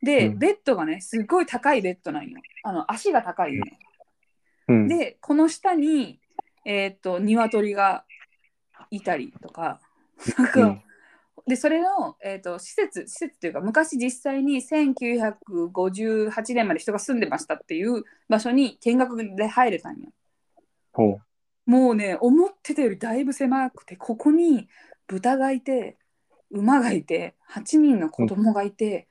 S1: で、
S2: うん。
S1: ベッドがねすごい高いベッドなんよ。あの足が高いよ。ね、
S2: うん。
S1: でこの下にえーっと鶏がいたりとかなんか、
S2: うん
S1: でそれの、えー、と施設施設っていうか昔実際に1958年まで人が住んでましたっていう場所に見学で入れたんよ。
S2: ほ
S1: もうね思ってたよりだいぶ狭くてここに豚がいて馬がいて8人の子供がいて、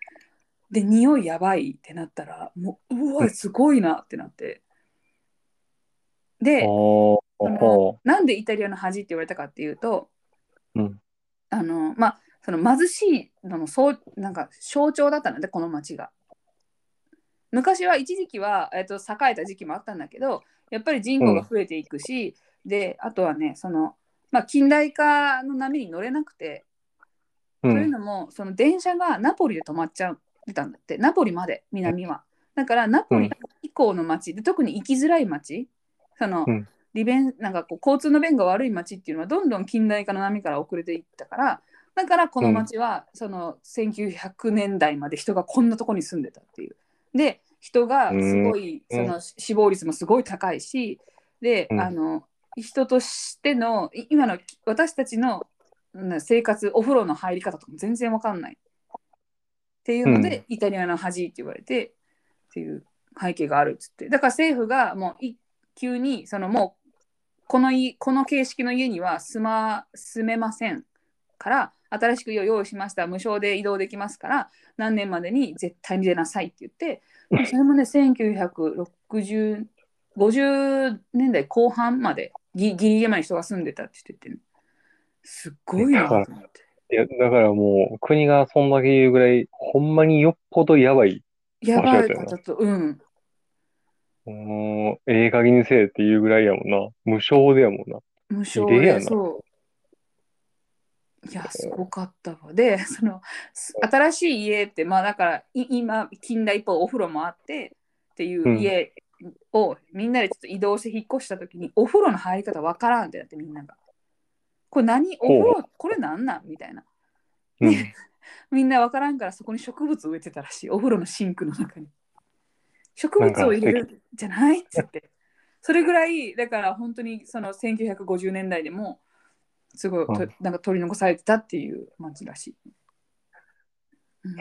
S1: で匂いやばいってなったらもううわすごいなってなって。
S2: う。
S1: での
S2: ほ
S1: なんでイタリアの恥って言われたかっていうと、
S2: うん。
S1: あのまあその貧しいののそうなんか象徴だったのでこの町が。昔は一時期は、えっと栄えた時期もあったんだけどやっぱり人口が増えていくし、であとはねその、まあ、近代化の波に乗れなくて、
S2: う。う。
S1: というんのもその電車がナポリで止まっちゃってたんだってナポリまで南は。だからナポリ以降の町で特に行きづらい町その、
S2: うん
S1: 利便なんかこう交通の便が悪い町っていうのはどんどん近代化の波から遅れていったからだからこの町はその1900年代まで人がこんなとこに住んでたっていう。で人がすごい、
S2: うん。
S1: その死亡率もすごい高いしで、
S2: うん。
S1: あの人としてのい今の私たちのうん生活お風呂の入り方とかも全然わかんないっていうので、
S2: うん。
S1: イタリアの恥って言われてっていう背景があるっつって。だから政府がもう一急にそのもうこのいこの形式の家には住ま住めませんから新しく用意しました無償で移動できますから何年までに絶対に出なさいって言ってそれもね1960 50年代後半までギギリギリまで人が住んでたって言ってて、ね、すっごいなと思って。
S2: いや、だからもう、国がそんだけ言うぐらい、ほんまによっぽどやばい。
S1: やばい方と、うん。
S2: もう、ええ加減にせえっていうぐらいやもんな。無償でやもんな。
S1: 無償で、
S2: やな
S1: そう。いや、すごかったわ。で、その、す新しい家って、まあだから、い今、近代一方お風呂もあってっていう家を、みんなでちょっと移動して引っ越した時に、お風呂の入り方わからんってなってみんなが。これ何お風呂、これなんなん？みたいな。
S2: うん。
S1: みんなわからんからそこに植物植えてたらしい。お風呂のシンクの中に。植物を入れるんじゃない？って言って。それぐらい、だから本当にその1950年代でも、すごいと、
S2: うん
S1: なんか取り残されてたっていう街らしい。うん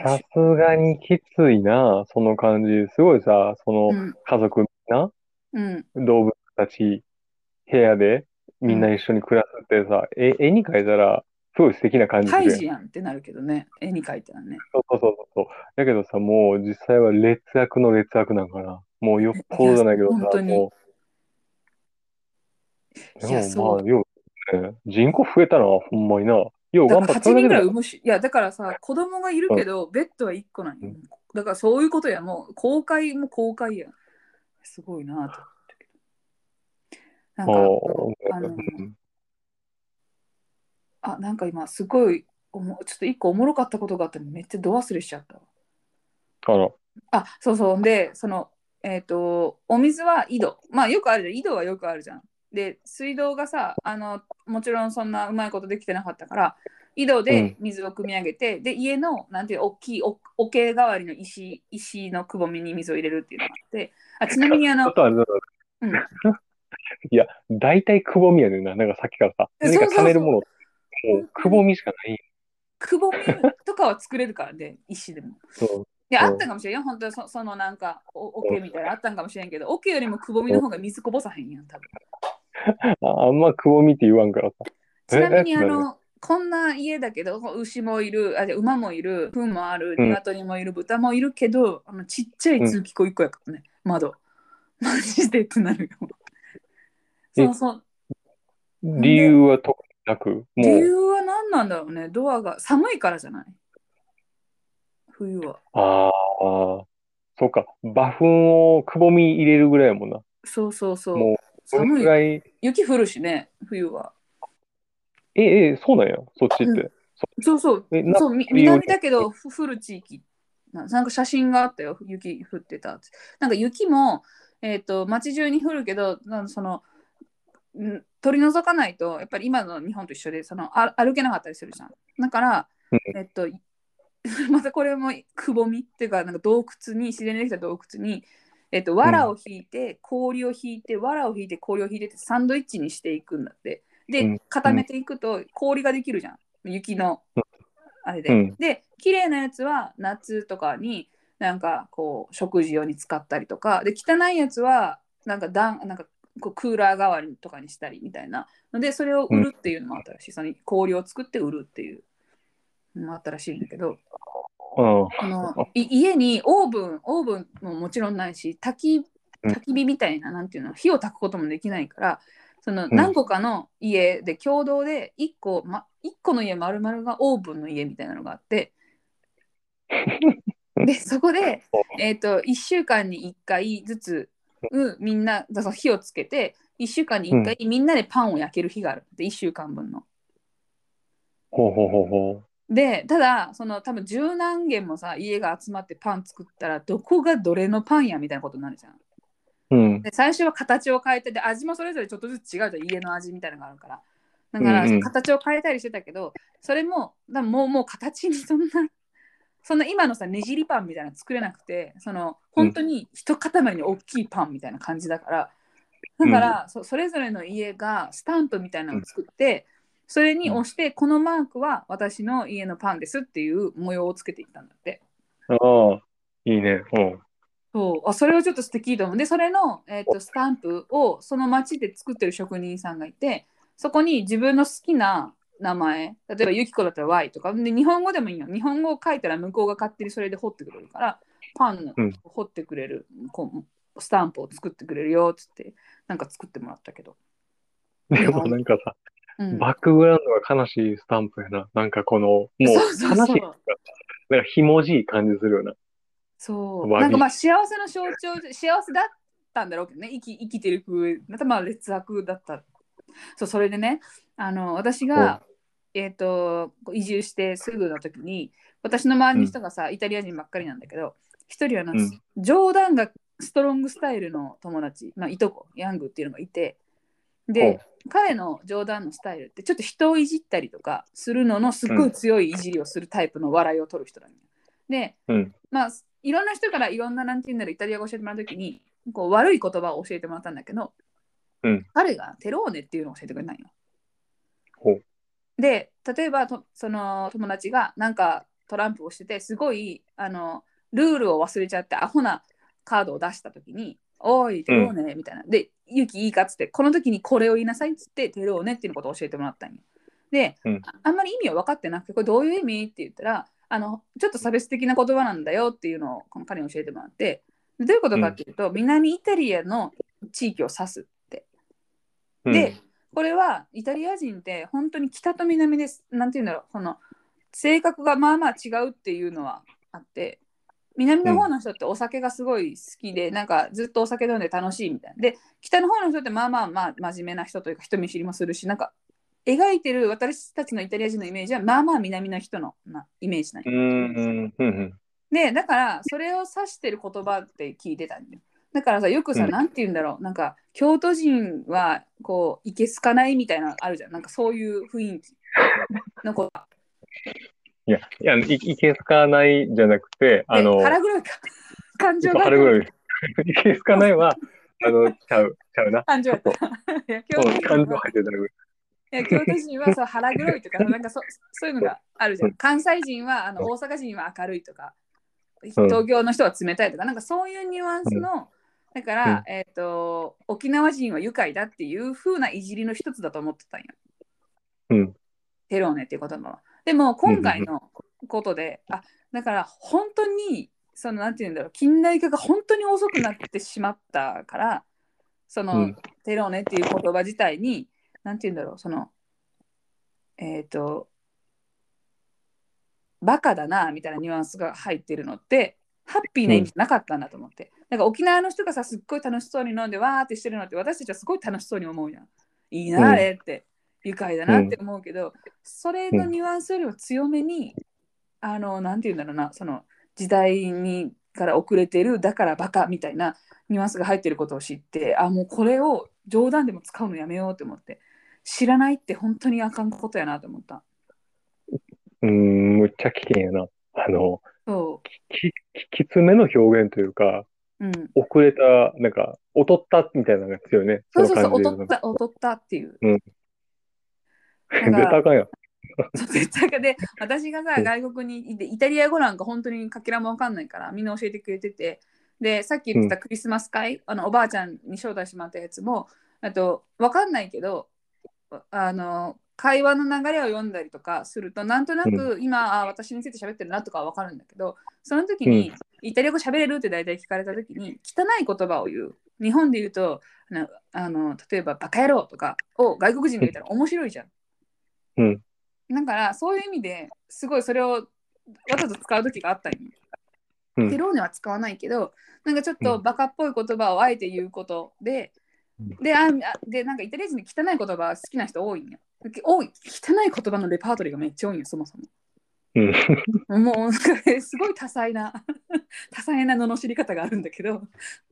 S2: さすがにきついな、その感じ。すごいさ、その
S1: うん
S2: 家族な、
S1: うん、
S2: 動物たち、部屋でみんな一緒に暮らすってさ、え絵に描いたら、すごい素敵な感じするやん
S1: ってなるけどね、絵に描いたらね。
S2: そうそうそうそう。だけどさ、もう実際は劣悪の劣悪なんかな。もうよっぽどじゃないけどさ、もう。
S1: いや、
S2: でもまあ、
S1: そう。
S2: よう、ね、人口増えたな、ほんまにな。よう
S1: 8
S2: 頑張っただけだよ。
S1: 人ぐらい産むし、いや、だからさ、子供がいるけど、ベッドは1個なん。だからそういうことや、もう公開も公開や。すごいなと思ったけど。なんか、
S2: も
S1: あのあ、なんか今、すごいおも、ちょっと一個おもろかったことがあったのにめっちゃ度忘れしちゃったわ。
S2: あら、
S1: あ、そうそう。で、その、えっ、と、お水は井戸。まあ、よくあるじゃん。井戸はよくあるじゃん。で、水道がさ、あの、もちろんそんなうまいことできてなかったから、井戸で水を汲み上げて、で、家の、なんていう、大きいお桶代わりの石、石のくぼみに水を入れるっていうのがあって、あちなみにあの
S2: あ
S1: うん、
S2: いや、大体くぼみやねんな。なんかさっきからさ、
S1: そうそうそう
S2: 何か貯めるものって、もうくぼみしかない。
S1: くぼみとかは作れるからね、石でも。
S2: そう。
S1: いや、
S2: うん
S1: あったかもしれんよ。本当にそそのなんか、お桶みたいなのあったんかもしれんけど、桶よりもくぼみの方が水こぼさへんやん、多分。
S2: あ あんまくぼみって言わんからさ。
S1: ちなみに
S2: え？え？
S1: あの、こんな家だけど、牛もいる、あ馬もいる、糞もある、
S2: うん
S1: 鶏もいる、豚もいるけど、あのちっちゃい通気口1個やからね、窓。マジでってなるよ。
S2: え？
S1: そうそう。
S2: 理由は特になく、
S1: 理由は何なんだろうね。ドアが寒いからじゃない？冬は。
S2: ああ、そうか、馬糞をくぼみ入れるぐらいやもんな。
S1: そうそうそう。
S2: もう、
S1: 寒い。
S2: い、
S1: 雪降るしね、冬は。
S2: え、え、そうなんや、そっちって。
S1: そうそう。そうみ
S2: 理由
S1: 南だけどふ降る地域ななんか写真があったよ雪降ってたってなんか雪も、えー、と街中に降るけどなんそのん取り除かないとやっぱり今の日本と一緒でそのあ歩けなかったりするじゃんだから
S2: うん
S1: えっと またこれもくぼみっていうかなんか洞窟に自然でできた洞窟にえっと、藁を引いて、氷を引いて、藁を引いて、氷を引いてってサンドイッチにしていくんだって。で、
S2: うん
S1: 固めていくと氷ができるじゃん。雪のあれで。
S2: うん
S1: で、綺麗なやつは夏とかになんかこう食事用に使ったりとか、で、汚いやつはなんかなんかこうクーラー代わりとかにしたりみたいなので、それを売るっていうのもあったらしい。その氷を作って売るっていうのもあったらしいんだけど、
S2: うん。
S1: あのい家にオーブン、オーブンももちろんないし、焚き
S2: うん。
S1: 焚き火みたいな、なんていうの、火を焚くこともできないから、その
S2: ん。
S1: 何個かの家で共同で1個、ま、一個の家丸々がオーブンの家みたいなのがあって、で、そこで、えー、と1週間に1回ずつ、うんみんな、火をつけて、1週間に1回みんなでパンを焼ける日がある。って、1週間分の。
S2: ほうほうほうほ
S1: でただその多分十何軒もさ家が集まってパン作ったらどこがどれのパンやみたいなことになるじゃん。
S2: うん。
S1: で最初は形を変えてで味もそれぞれちょっとずつ違うじゃん家の味みたいなのがあるからだから
S2: うんうん
S1: 形を変えたりしてたけど、それもだもうもう形にそんな そんな今のさねじりパンみたいなの作れなくてその本当に一塊に大きいパンみたいな感じだからだから、そそれぞれの家がスタンプみたいなのを作ってそれに押して、このマークは私の家のパンですっていう模様をつけていったんだって。
S2: ああ、いいね。うん。
S1: そうあそれはちょっと素敵と思う。で、それの、えー、とスタンプをその町で作ってる職人さんがいて、そこに自分の好きな名前、例えばユキコだったら Y とか、で日本語でもいいよ。日本語を書いたら向こうが勝手にそれで彫ってくれるから、パンの
S2: うん
S1: 彫ってくれる、こうスタンプを作ってくれるよっつって、なんか作ってもらったけど。
S2: でもなんかさ、
S1: うん、
S2: バックグラウンドが悲しいスタンプやな。なんかこの、もう悲しい
S1: そうそうそう
S2: なんかひもじい感じするよな。
S1: そう。なんかまあ幸せの象徴、幸せだったんだろうけどね、生き生きてる風、またまあ劣悪だった。そう、それでね、あの私が、えっ、と、移住してすぐの時に、私の周りの人がさ、イタリア人ばっかりなんだけど、一人はなんか冗談がストロングスタイルの友達、まあ、いとこ、ヤングっていうのがいて、で、彼の冗談のスタイルってちょっと人をいじったりとかするののすっごい強いいじりをするタイプの笑いを取る人なんよ。で、
S2: うん。
S1: まあいろんな人からいろんななんて言うんだろうイタリア語を教えてもらうときにこう悪い言葉を教えてもらったんだけど、
S2: うん。
S1: 彼がテローネっていうのを教えてくれないの。で例えばとその友達がなんかトランプをしててすごいあのルールを忘れちゃってアホなカードを出した時に「おいテローネ」みたいな、で「ユキいいか?」っつってこの時にこれを言いなさいっつってテローネっていうことを教えてもらったんよ。で、
S2: うん
S1: ああんまり意味は分かってなくてこれどういう意味って言ったらあのちょっと差別的な言葉なんだよっていうのをこの彼に教えてもらってでどういうことかっていうと、南イタリアの地域を指すって。
S2: うん
S1: で、これはイタリア人って本当に北と南です。なんて言うんだろう、この性格がまあまあ違うっていうのはあって、南の方の人ってお酒がすごい好きで、なんかずっとお酒飲んで楽しいみたいな。で、北の方の人ってまあまあまあ真面目な人というか人見知りもするし、なんか描いてる私たちのイタリア人のイメージはまあまあ南の人のなイメージなん
S2: う
S1: よ
S2: ん、うん、うん。
S1: で、だから、それを指してる言葉って聞いてたんよ。だからさ、よくさ、
S2: うん
S1: なんて言うんだろう、なんか、京都人は、こう、いけすかないみたいなのあるじゃん。なんか、そういう雰囲気の子。
S2: いや、いや、いいけすかないじゃなくて、あの、
S1: で腹黒いか？感情が？
S2: 腹黒い。いけすかないは、あの、ちゃう、ちゃうな。
S1: 感情や
S2: 感情
S1: 人は
S2: 入ってたぐ
S1: いや京都人はそう腹黒いとか、なんかそそういうのがあるじゃん。関西人は、あの大阪人は明るいとか、東京の人は冷たいとか、なんかそういうニュアンスの、だから、えっ、と、沖縄人は愉快だっていう風ないじりの一つだと思ってたんよ。
S2: うん。
S1: テローネっていう言葉は。でも今回のことで、あだから本当にそのなんて言うんだろう近代化が本当に遅くなってしまったからその、
S2: うん。
S1: テローネっていう言葉自体になんて言うんだろうそのえっ、とバカだなみたいなニュアンスが入ってるのってハッピーな意味じゃなかったんだと思って、なん。か沖縄の人がさすっごい楽しそうに飲んでわーってしてるのって私たちはすごい楽しそうに思うやん。いいなあれって、愉快だなって思うけど、それのニュアンスよりも強めに、あのなんて言うんだろうなその時代にから遅れてるだからバカみたいなニュアンスが入ってることを知ってあもうこれを冗談でも使うのやめようって思って知らないって本当にあかんことやなと思った。
S2: うーん、むっちゃ危険やな。あの、
S1: そ
S2: き、きつめの表現というか、
S1: う、うん、
S2: 遅れた、なんか、劣ったみたいなのが強いね。
S1: そうそうそう劣った劣ったっていう。
S2: 絶対あかんやん。
S1: そう絶対かで 私がさ
S2: うん。
S1: 外国にいてイタリア語なんか本当にかけらもわかんないからみんな教えてくれてて。でさっき言ってたクリスマス会、あのおばあちゃんに招待してもらったやつもあとわかんないけどあの会話の流れを読んだりとかするとなんとなく今、あ私について喋ってるなとかはわかるんだけどその時に、イタリア語喋れるって大体聞かれた時に汚い言葉を言う。日本で言うとあのあの例えばバカ野郎とかを外国人で言ったら面白いじゃん。
S2: うん
S1: だからそういう意味ですごいそれをわざと使う時があったんよ。
S2: うん
S1: テローネは使わないけどなんかちょっとバカっぽい言葉をあえて言うことで、
S2: うん
S1: でああでなんかイタリア人に汚い言葉好きな人多いんよ。多い汚い言葉のレパートリーがめっちゃ多いんよそもそも。
S2: うん。
S1: もう すごい多彩な 多彩な罵り方があるんだけど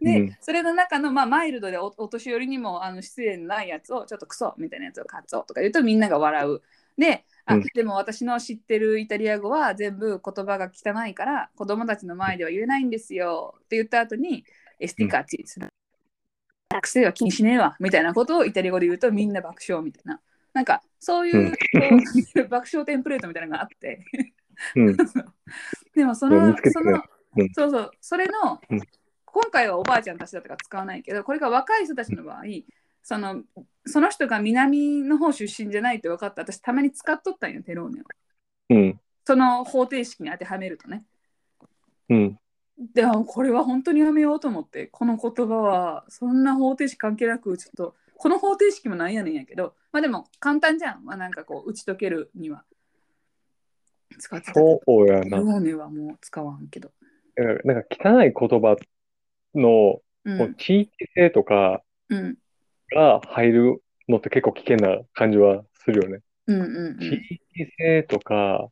S1: で、
S2: うん
S1: それの中の、まあ、マイルドでおお年寄りにもあの失礼のないやつをちょっとクソみたいなやつをカツオとか言うとみんなが笑う。であ、
S2: うん
S1: でも私の知ってるイタリア語は全部言葉が汚いから子供たちの前では言えないんですよって言った後にエスティカチする。癖は気にしねえわみたいなことをイタリア語で言うとみんな爆笑みたいな。なんかそういう、爆笑テンプレートみたいなのがあって。
S2: うん。
S1: でもそのその、
S2: うん
S1: そうそうそれの、
S2: うん
S1: 今回はおばあちゃんたちだったから使わないけどこれが若い人たちの場合そのその人が南の方出身じゃないって分かった私たまに使っとったんよテローネを
S2: うん。
S1: その方程式に当てはめるとね
S2: うん。
S1: でもこれは本当にやめようと思ってこの言葉はそんな方程式関係なくちょっとこの方程式もなんやねんやけどまあでも簡単じゃん、まあ、なんかこう打ち解けるには。使ってたけど。
S2: そうやな。
S1: ネはもう使わんけど。
S2: なんか汚い言葉の
S1: う
S2: こうん地域性とか
S1: うん。
S2: が入るのって結構危険な感じはするよね。
S1: うんうんうん。
S2: 地域性とか、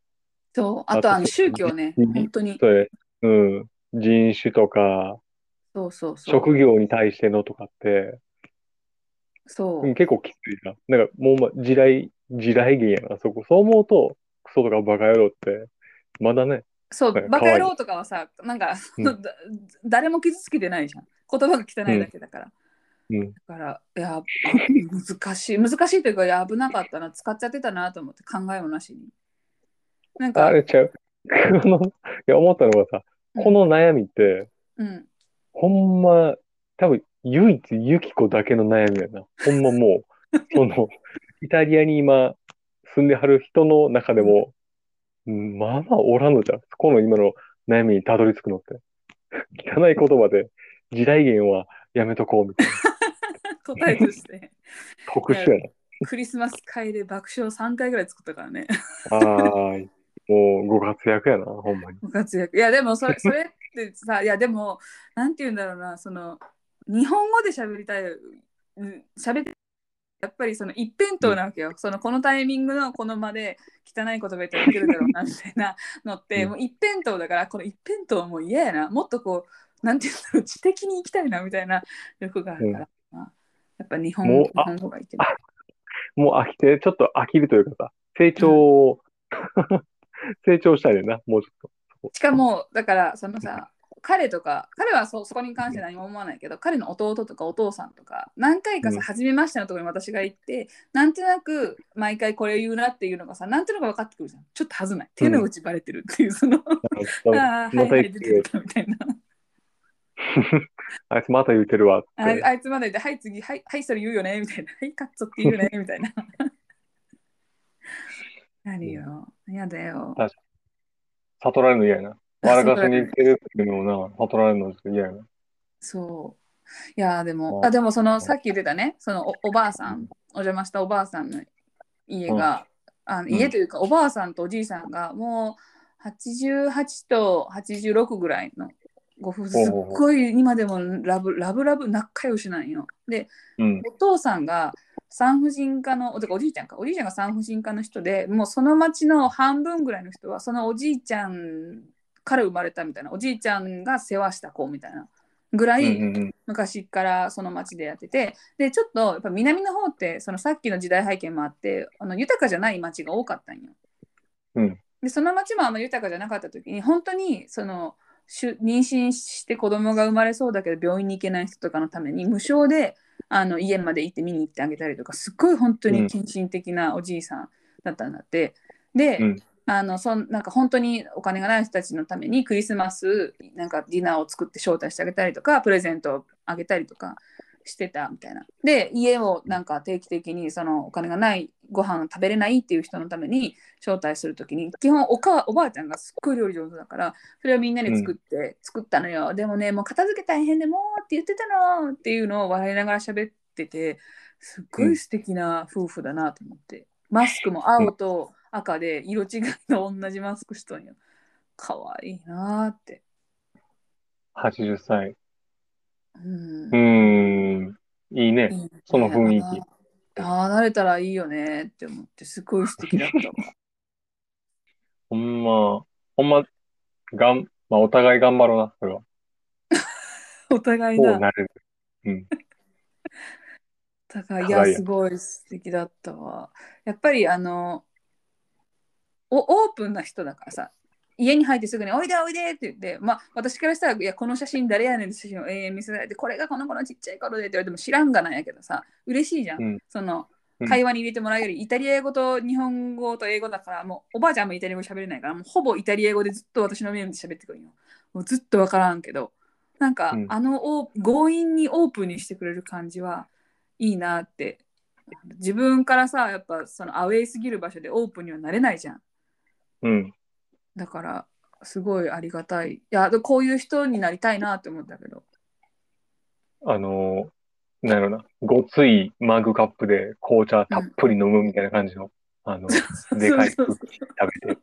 S1: そう、あ
S2: あと
S1: とあの宗教ね、
S2: うん
S1: 本当に。
S2: うん、人種とか、
S1: そうそうそう。
S2: 職業に対してのとかって、
S1: そう
S2: うん結構きついな。なんかもう、ま、地雷、地雷原やな、そこ。そう思うと、クソとかバカ野郎って、まだね、
S1: そうバカ野郎とかはさ、なんか、
S2: うん
S1: だ誰も傷つけてないじゃん。言葉が汚いだけだから。
S2: うん。
S1: だから、いや、あ難しい。難しいというか、いや危なかったな、使っちゃってたなと思って、考えもなしに。なん
S2: あ
S1: か、
S2: れちゃう。この、いや、思ったのがさ、この悩みって、
S1: うん、
S2: ほんま、多分、唯一ユキコだけの悩みやな。ほんまもう、その、イタリアに今住んではる人の中でも、うんまあまあおらんのじゃん。この今の悩みにたどり着くのって。汚い言葉で、地雷原はやめとこうみたいな。
S1: 答えとして、
S2: 特殊や
S1: クリスマス会で爆笑3回ぐらい作ったからね。
S2: な。ああ、もうご活躍やな、ほんまに。
S1: ご活躍。いや、でもそれ、それってさ、いや、でも、なんて言うんだろうな、その、日本語で喋りたい、うん喋って、やっぱりその一辺倒なわけよ。そのこのタイミングのこの間で汚い言葉言ったらいけるだろうなみたいなのって、
S2: うん
S1: もう一辺倒だから、この一辺倒もう嫌やな。もっとこう、なんて言うんだろう、知的に行きたいなみたいな欲があるから、やっぱ日本日
S2: もうあ
S1: 本語がいけない。
S2: もう飽きて、ちょっと飽きるというかさ、成長を、成長したいねんな、もうちょっと。
S1: しかもだからそのさ彼とか彼はそそこに関して何も思わないけど彼の弟とかお父さんとか何回かさ、
S2: うん。
S1: 初めましてのところに私が行ってなんとなく毎回これ言うなっていうのがさなんとなく分かってくるじゃん。ちょっとはずない。手の内バレてるっていうその、ああ はいはい出
S2: 言ってる
S1: てきたみたいな。
S2: あいつまた言ってるわ。って。
S1: ああいつまでではい次はいはいそれ言うよね。みたいな。はいカッツォって言うよね。みたいな。何よ。やだよ。
S2: 悟られるの嫌やな。笑かしに行ってるっていうのもな、悟られるの嫌やな。
S1: そう。いやーでも、
S2: あ
S1: あでもそのさっき言ってたね、そのおおばあさん、お邪魔したおばあさんの家が、あの
S2: ん
S1: 家というか、おばあさんとおじいさんがもう88と86ぐらいのご夫婦、すっごい今でもラブラブラブ仲良しなんよ。で、
S2: うん。
S1: お父さんが産婦人科の、おおじいちゃんか、おじいちゃんが産婦人科の人で、もうその町の半分ぐらいの人は、そのおじいちゃんから生まれたみたいな、おじいちゃんが世話した子みたいなぐら
S2: うん
S1: い、
S2: うんうん
S1: 昔からその町でやっててでちょっとやっぱ南の方ってそのさっきの時代背景もあってあの豊かじゃない町が多かったんよ。
S2: うん
S1: でその町もあんま豊かじゃなかった時に本当にそのしゅ妊娠して子供が生まれそうだけど病院に行けない人とかのために無償であの家まで行って見に行ってあげたりとかすっごい本当に献身的なおじいさんだったんだって。で、
S2: うん
S1: あのそんなんか本当にお金がない人たちのためにクリスマスなんかディナーを作って招待してあげたりとかプレゼントをあげたりとかしてたみたいな。で家をなんか定期的にそのお金がないご飯を食べれないっていう人のために招待するときに基本おかおばあちゃんがすっごい料理上手だからそれをみんなで作って、作ったのよ。でもねもう片付け大変でもうって言ってたのっていうのを笑いながら喋っててすっごい素敵な夫婦だなと思って、マスクも青と赤で色違いの同じマスクしとんよかわいいなーって
S2: 80歳。
S1: うん
S2: うーん。いいね。その雰囲気
S1: ああ、慣れたらいいよねって思って、すごい素敵だったわ。
S2: ほんま、ほんま、がん、まあ、お互い頑張ろうな、それは。
S1: お互いな。
S2: なれる。うん。
S1: だからいやすごい素敵だったわ。やっぱりあのおオープンな人だからさ家に入ってすぐに「おいでおいで」って言ってまあ私からしたら「いやこの写真誰やねん」って写真を永遠見せられてこれがこの子のちっちゃい頃でって言われても知らんがなんやけどさ嬉しいじゃん、
S2: うん。
S1: その
S2: うん。
S1: 会話に入れてもらうよりイタリア語と日本語と英語だからもうおばあちゃんもイタリア語喋れないからもうほぼイタリア語でずっと私の目を見て喋ってくるんよ。もうずっとわからんけどなんか、
S2: うん。
S1: あのオー強引にオープンにしてくれる感じはいいなって。自分からさやっぱそのアウェイすぎる場所でオープンにはなれないじゃん
S2: うん。
S1: だからすごいありがたい。いやでこういう人になりたいなって思ったけど。
S2: あのー、なんやろな、ごついマグカップで紅茶たっぷり飲むみたいな感じの、あの、でかい
S1: そうそう。
S2: クッキー食べて。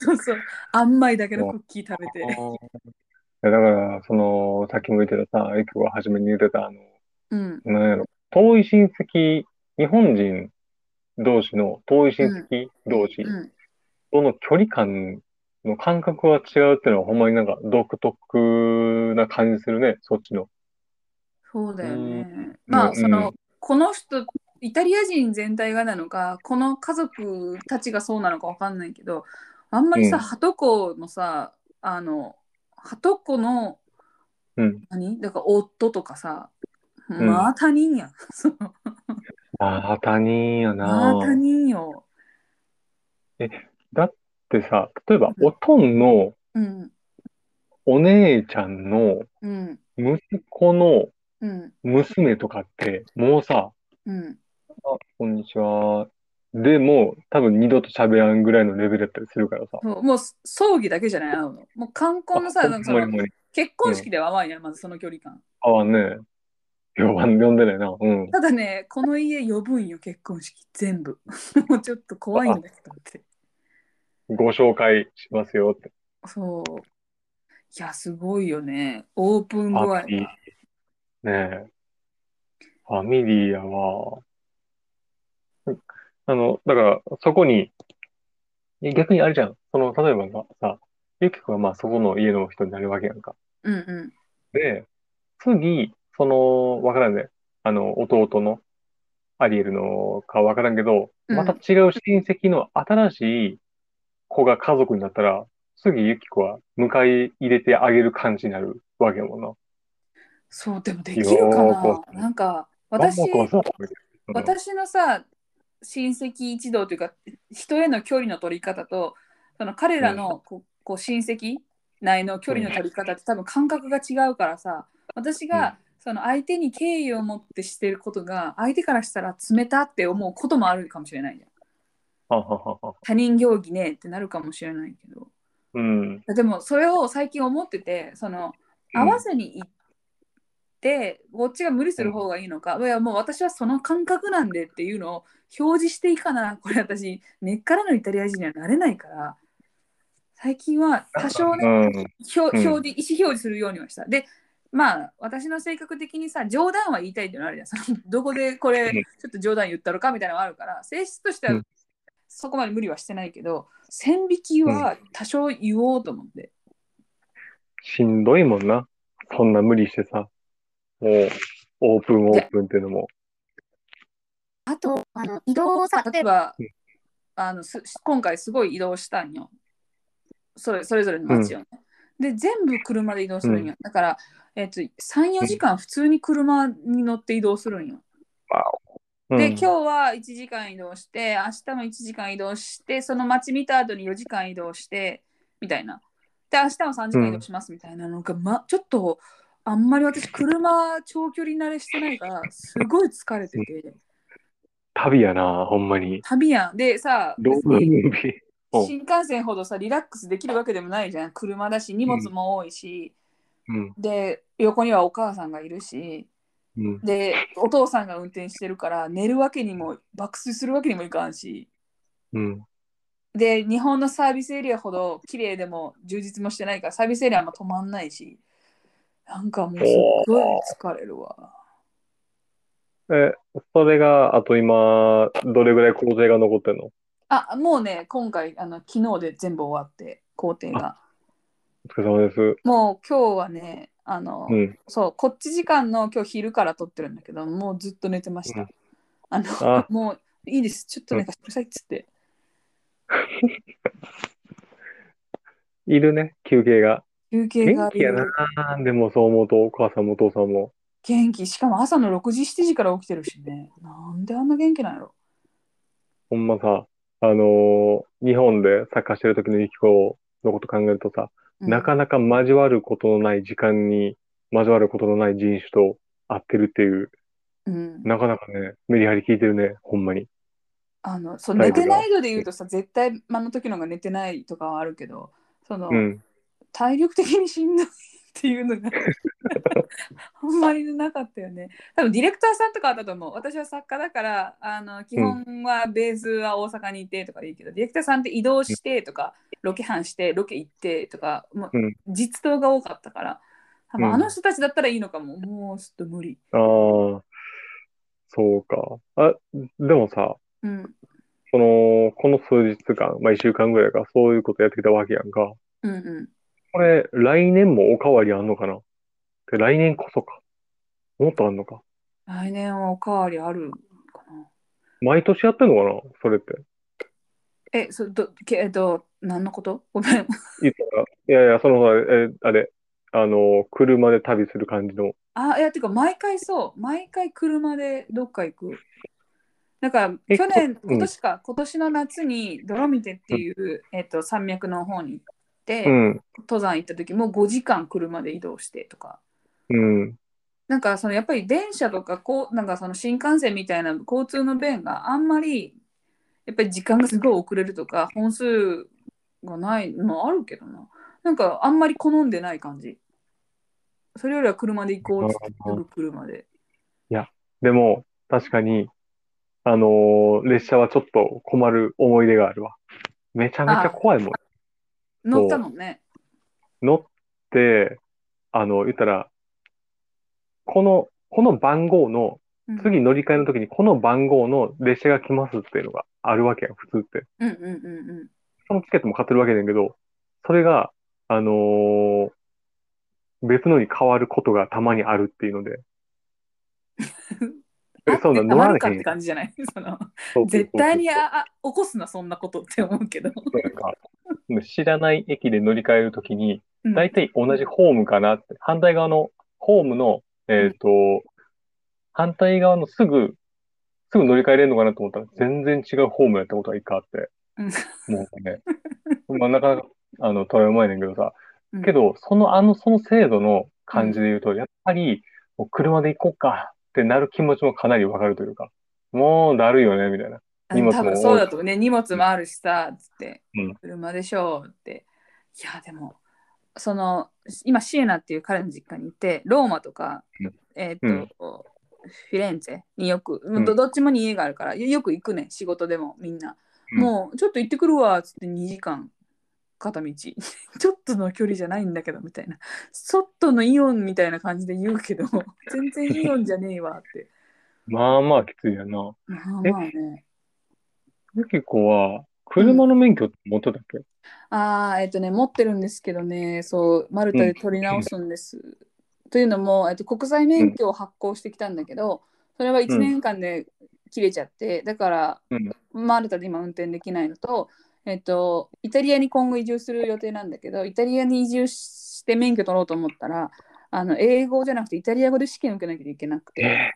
S1: そうそう。甘いだけのクッキー食べて。
S2: いやだから、その、さっきも言ってたさ、エクが初めに言ってた、あの、
S1: うん。
S2: なんやろ、遠い親戚、日本人同士の遠い親戚同士
S1: うん
S2: との距離感の感覚が違うっていうのは、ほんまになんか独特な感じするね、そっちの。
S1: そうだよ
S2: う
S1: ねま
S2: うん
S1: あそのこの人イタリア人全体がなのかこの家族たちがそうなのかわかんないけどあんまりさ、
S2: うん。
S1: ハトコのさあのハトコの
S2: うん。
S1: 何？だから夫とかさ
S2: ん。
S1: まあ他人やん、そう。
S2: ああ、他人や
S1: まあ他
S2: な。
S1: 人よ
S2: だってさ、例えば、
S1: うん
S2: おとんの
S1: うん
S2: お姉ちゃんの
S1: うん
S2: 息子の
S1: うん
S2: 娘とかって、もうさ、
S1: うん
S2: あ、こんにちは。でも、多分二度と喋らんぐらいのレベルだったりするからさ。
S1: そうもう葬儀だけじゃない？のもう冠婚のさ
S2: あ
S1: なんかその
S2: ほんまにほんまに
S1: 結婚式では甘いやんまずその距離感
S2: あわんね。呼ばん、呼んでないな。うん。
S1: ただね、この家呼ぶんよ、結婚式、全部。もうちょっと怖いんだけどって。
S2: ご紹介しますよって。
S1: そう。いや、すごいよね。オープン具合。
S2: ねえ。ファミリーやわ。うんあの、だから、そこに、逆にあれじゃん。その、例えばさ、さ、ゆきくんはまあそこの家の人になるわけやんか。
S1: うんうん。
S2: で、次、その、わからんね。あの、弟の、アリエルのかわからんけど、
S1: うん
S2: また違う親戚の新しい子が家族になったら、次ゆき子は迎え入れてあげる感じになるわけやもんな。
S1: そう、でもできるか
S2: よ
S1: ななんか、私、私のさ、親戚一同というか、人への距離の取り方と、その彼らのこうこう親戚内の距離の取り方って多分感覚が違うからさ、私がその相手に敬意を持ってしてることが、相手からしたら冷たって思うこともあるかもしれないじゃん。
S2: はははは。
S1: 他人行儀ねってなるかもしれないけど。
S2: うん。
S1: でもそれを最近思ってて、その合わせに行って、こっちが無理する方がいいのか、いやもう私はその感覚なんでっていうのを表示していいかな、これ私、根っからのイタリア人にはなれないから、最近は多少ね、
S2: うん。
S1: 表表示、意思表示するようにはした。で、まあ、私の性格的にさ、冗談は言いたいっていうのあるじゃん。そのどこでこれ、
S2: うん
S1: ちょっと冗談言ったのかみたいなのがあるから、性質としては
S2: うん
S1: そこまで無理はしてないけど、線引きは多少言おうと思って。
S2: しんどいもんな。そんな無理してさ。もう、オープンオープンっていうのも。
S1: あと、あの移動をさ、例えば
S2: うん、
S1: あのす今回すごい移動したんよ。それそれぞれの街をね。で、全部車で移動するんよ。だから、えっと3、4時間普通に車に乗って移動するんよ。で、
S2: うん
S1: 今日は1時間移動して、明日も1時間移動して、その街見た後に4時間移動して、みたいな。で、明日も3時間移動しますみたいなのが、ま、ちょっと、あんまり私、車長距離慣れしてないから、すごい疲れてて。
S2: 旅やな、ほんまに。
S1: 旅やん。でさ、新幹線ほどさ、リラックスできるわけでもないじゃん。車だし、荷物も多いし、
S2: うん。
S1: で、横にはお母さんがいるし、
S2: うん。
S1: で、お父さんが運転してるから、寝るわけにも、爆睡するわけにもいかんし、
S2: うん。
S1: で、日本のサービスエリアほど綺麗でも充実もしてないから、サービスエリアも止まんないし、なんかもうすっごい疲れるわ。
S2: え、それが、あと今、どれぐらい工程が残ってんの？
S1: あ、もうね、今回、あの昨日で全部終わって、工程が。
S2: お疲れ様です。
S1: もう今日はね、あの、
S2: うん。
S1: そう、こっち時間の今日昼から撮ってるんだけど、もうずっと寝てました。
S2: うん
S1: あの、
S2: あ
S1: もういいです、ちょっと寝かしてくださいっつって。
S2: いるね、休憩が。
S1: 休憩が
S2: 元気やな。でもそう思うと、お母さんもお父さんも。
S1: 元気、しかも朝の6時、7時から起きてるしね。なんであんな元気なんやろ。
S2: ほんまさ、あのー日本でサッカーしてる時のユキコのこと考えるとさ、
S1: うん
S2: なかなか交わることのない時間に交わることのない人種と会ってるっていう、
S1: うん、
S2: なかなかね、メリハリ効いてるね、ほんまに。
S1: あのそう寝てないので言うとさ、絶対あの時のが寝てないとかはあるけど、その、
S2: うん。
S1: 体力的にしんどいっていうのが あんまりなかったよね。多分ディレクターさんとかあったと思う。私は作家だからあの基本はベースは大阪にいてとかでいいけど、ディレクターさんって移動してとか、ロケハンしてロケ行ってとか、もう
S2: うん
S1: 実動が多かったから、多分
S2: うん
S1: あの人たちだったらいいのかも。もうちょっと無理。
S2: ああ、そうか。あ、でもさ、
S1: うん。
S2: その、この数日間、まあ一週間ぐらいか、そういうことやってきたわけやんか。
S1: うんうん。
S2: これ、来年もおかわりあんのかな？で来年こそか。もっとあんのか？
S1: 来年はおかわりあるかな。
S2: 毎年やってんのかな？それって。
S1: え、そどけえっと、何のこと？ごめん。
S2: 言ったら、いやいや、そのさ、え、あれ、あの、車で旅する感じの。
S1: あ、いや、てか、毎回そう。毎回車でどっか行く。だから、
S2: え
S1: 去年、今年か、今年の夏にドロミテっていう、えっと、山脈の方に行って、
S2: うん、
S1: 登山行った時も5時間車で移動してとか。
S2: うん、
S1: なんか、そのやっぱり電車とか、こう、なんかその新幹線みたいな交通の便があんまり、やっぱり時間がすごい遅れるとか、本数がないのあるけどな。なんか、あんまり好んでない感じ。それよりは車で行こうって、
S2: あー
S1: すぐ車で。
S2: でも、確かに、あのー列車はちょっと困る思い出があるわ。めちゃめちゃ怖いもん。
S1: 乗ったもんね。
S2: 乗って、あの、言ったら、この、この番号の、
S1: うん
S2: 次乗り換えの時にこの番号の列車が来ますっていうのがあるわけやん、普通って。
S1: うんうんうんうん。
S2: そのチケットも買ってるわけだけど、それが、あのー別のに変わることがたまにあるっていうので。えそうなの？乗られへん
S1: あるかって感じじゃない？その絶対にああ起こすなそんなことって思うけど。
S2: 知らない駅で乗り換えるときに、
S1: うん。
S2: 大体同じホームかなって、反対側のホームの、えっ、と、反対側のすぐ、すぐ乗り換えれるのかなと思ったら、全然違うホームやったことが一回あって、
S1: うん。
S2: もうね、まあ、なかなか、あの、トラウマやねんけどさ、
S1: うん。
S2: けど、その、あの、その制度の感じで言うと、やっぱり、もう車で行こうかってなる気持ちもかなりわかるというか、もうだるいよね、みたいな。荷物も
S1: 多分そうだとね。荷物もあるしさつって、
S2: うん。
S1: 車でしょうって。いやでもその今シエナっていう彼の実家にいてローマとか、
S2: うん。
S1: えっ、と、
S2: うん。
S1: フィレンツェによく、
S2: ん。
S1: どどっちもに家があるからよよく行くね仕事でもみんな、
S2: うん。
S1: もうちょっと行ってくるわっつって2時間片道。ちょっとの距離じゃないんだけどみたいな。外のイオンみたいな感じで言うけど 全然イオンじゃねえわって。
S2: まあまあきついやな。
S1: まあまあね
S2: ゆきこは、車の免許持ってたっけ、
S1: ああ、えっとね、持ってるんですけどね、そう、マルタで取り直すんです。というのも、えっと、国際免許を発行してきたんだけど、それは1年間で切れちゃって、だから、
S2: うん
S1: マルタで今運転できないのと、えっと、イタリアに今後移住する予定なんだけど、イタリアに移住して免許取ろうと思ったら、あの英語じゃなくてイタリア語で試験受けなきゃいけなくて、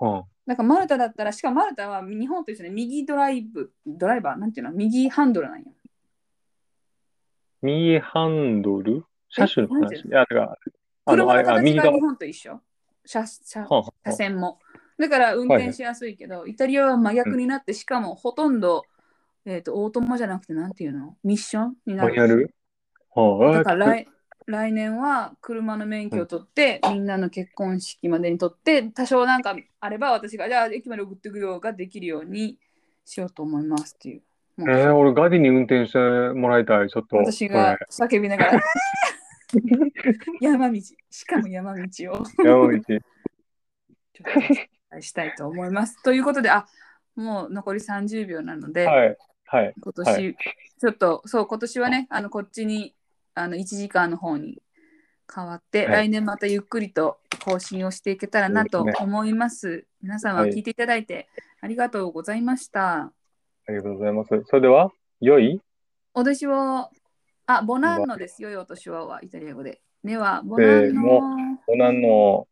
S2: うん。
S1: なんかマルタだったら、しかもマルタは日本と一緒で右ドライブ、ドライバー、なんていうの、右ハンドルなんよ。
S2: 右ハンドル？車種の。話？いや、だから、あの、あれ、あ、右側
S1: 日。本と一緒。車車車線も。だから運転しやすいけど、イタリアは真逆になって、しかもほとんど、えー、とオートマじゃなくて、なんていうの？ミッションにな
S2: マニュア
S1: る。
S2: ル？はあ、
S1: だから
S2: あ
S1: 来来年は車の免許を取って、みんなの結婚式までに取って、多少なんかあれば私が、じゃあ駅まで送ってくようができるようにしようと思いますっていう。
S2: えー、俺ガディに運転してもらいたい、ちょっと。
S1: 私が叫びながら、山道、しかも山道を。
S2: 山道。
S1: ちょっとしたいと思います。ということで、あもう残り30秒なので、
S2: はい。はい。
S1: 今年、
S2: はい
S1: ちょっとそう今年はねあのこっちにあの1時間の方に変わって、
S2: はい
S1: 来年またゆっくりと更新をしていけたらなと思います。皆様
S2: はい
S1: 聞いていただいてありがとうございました。
S2: ありがとうございます。それでは、良い？
S1: お年を、あ、ボナンノですよ、お年をはイタリア語で。では、ボ
S2: せ
S1: ナンノ。
S2: ご難の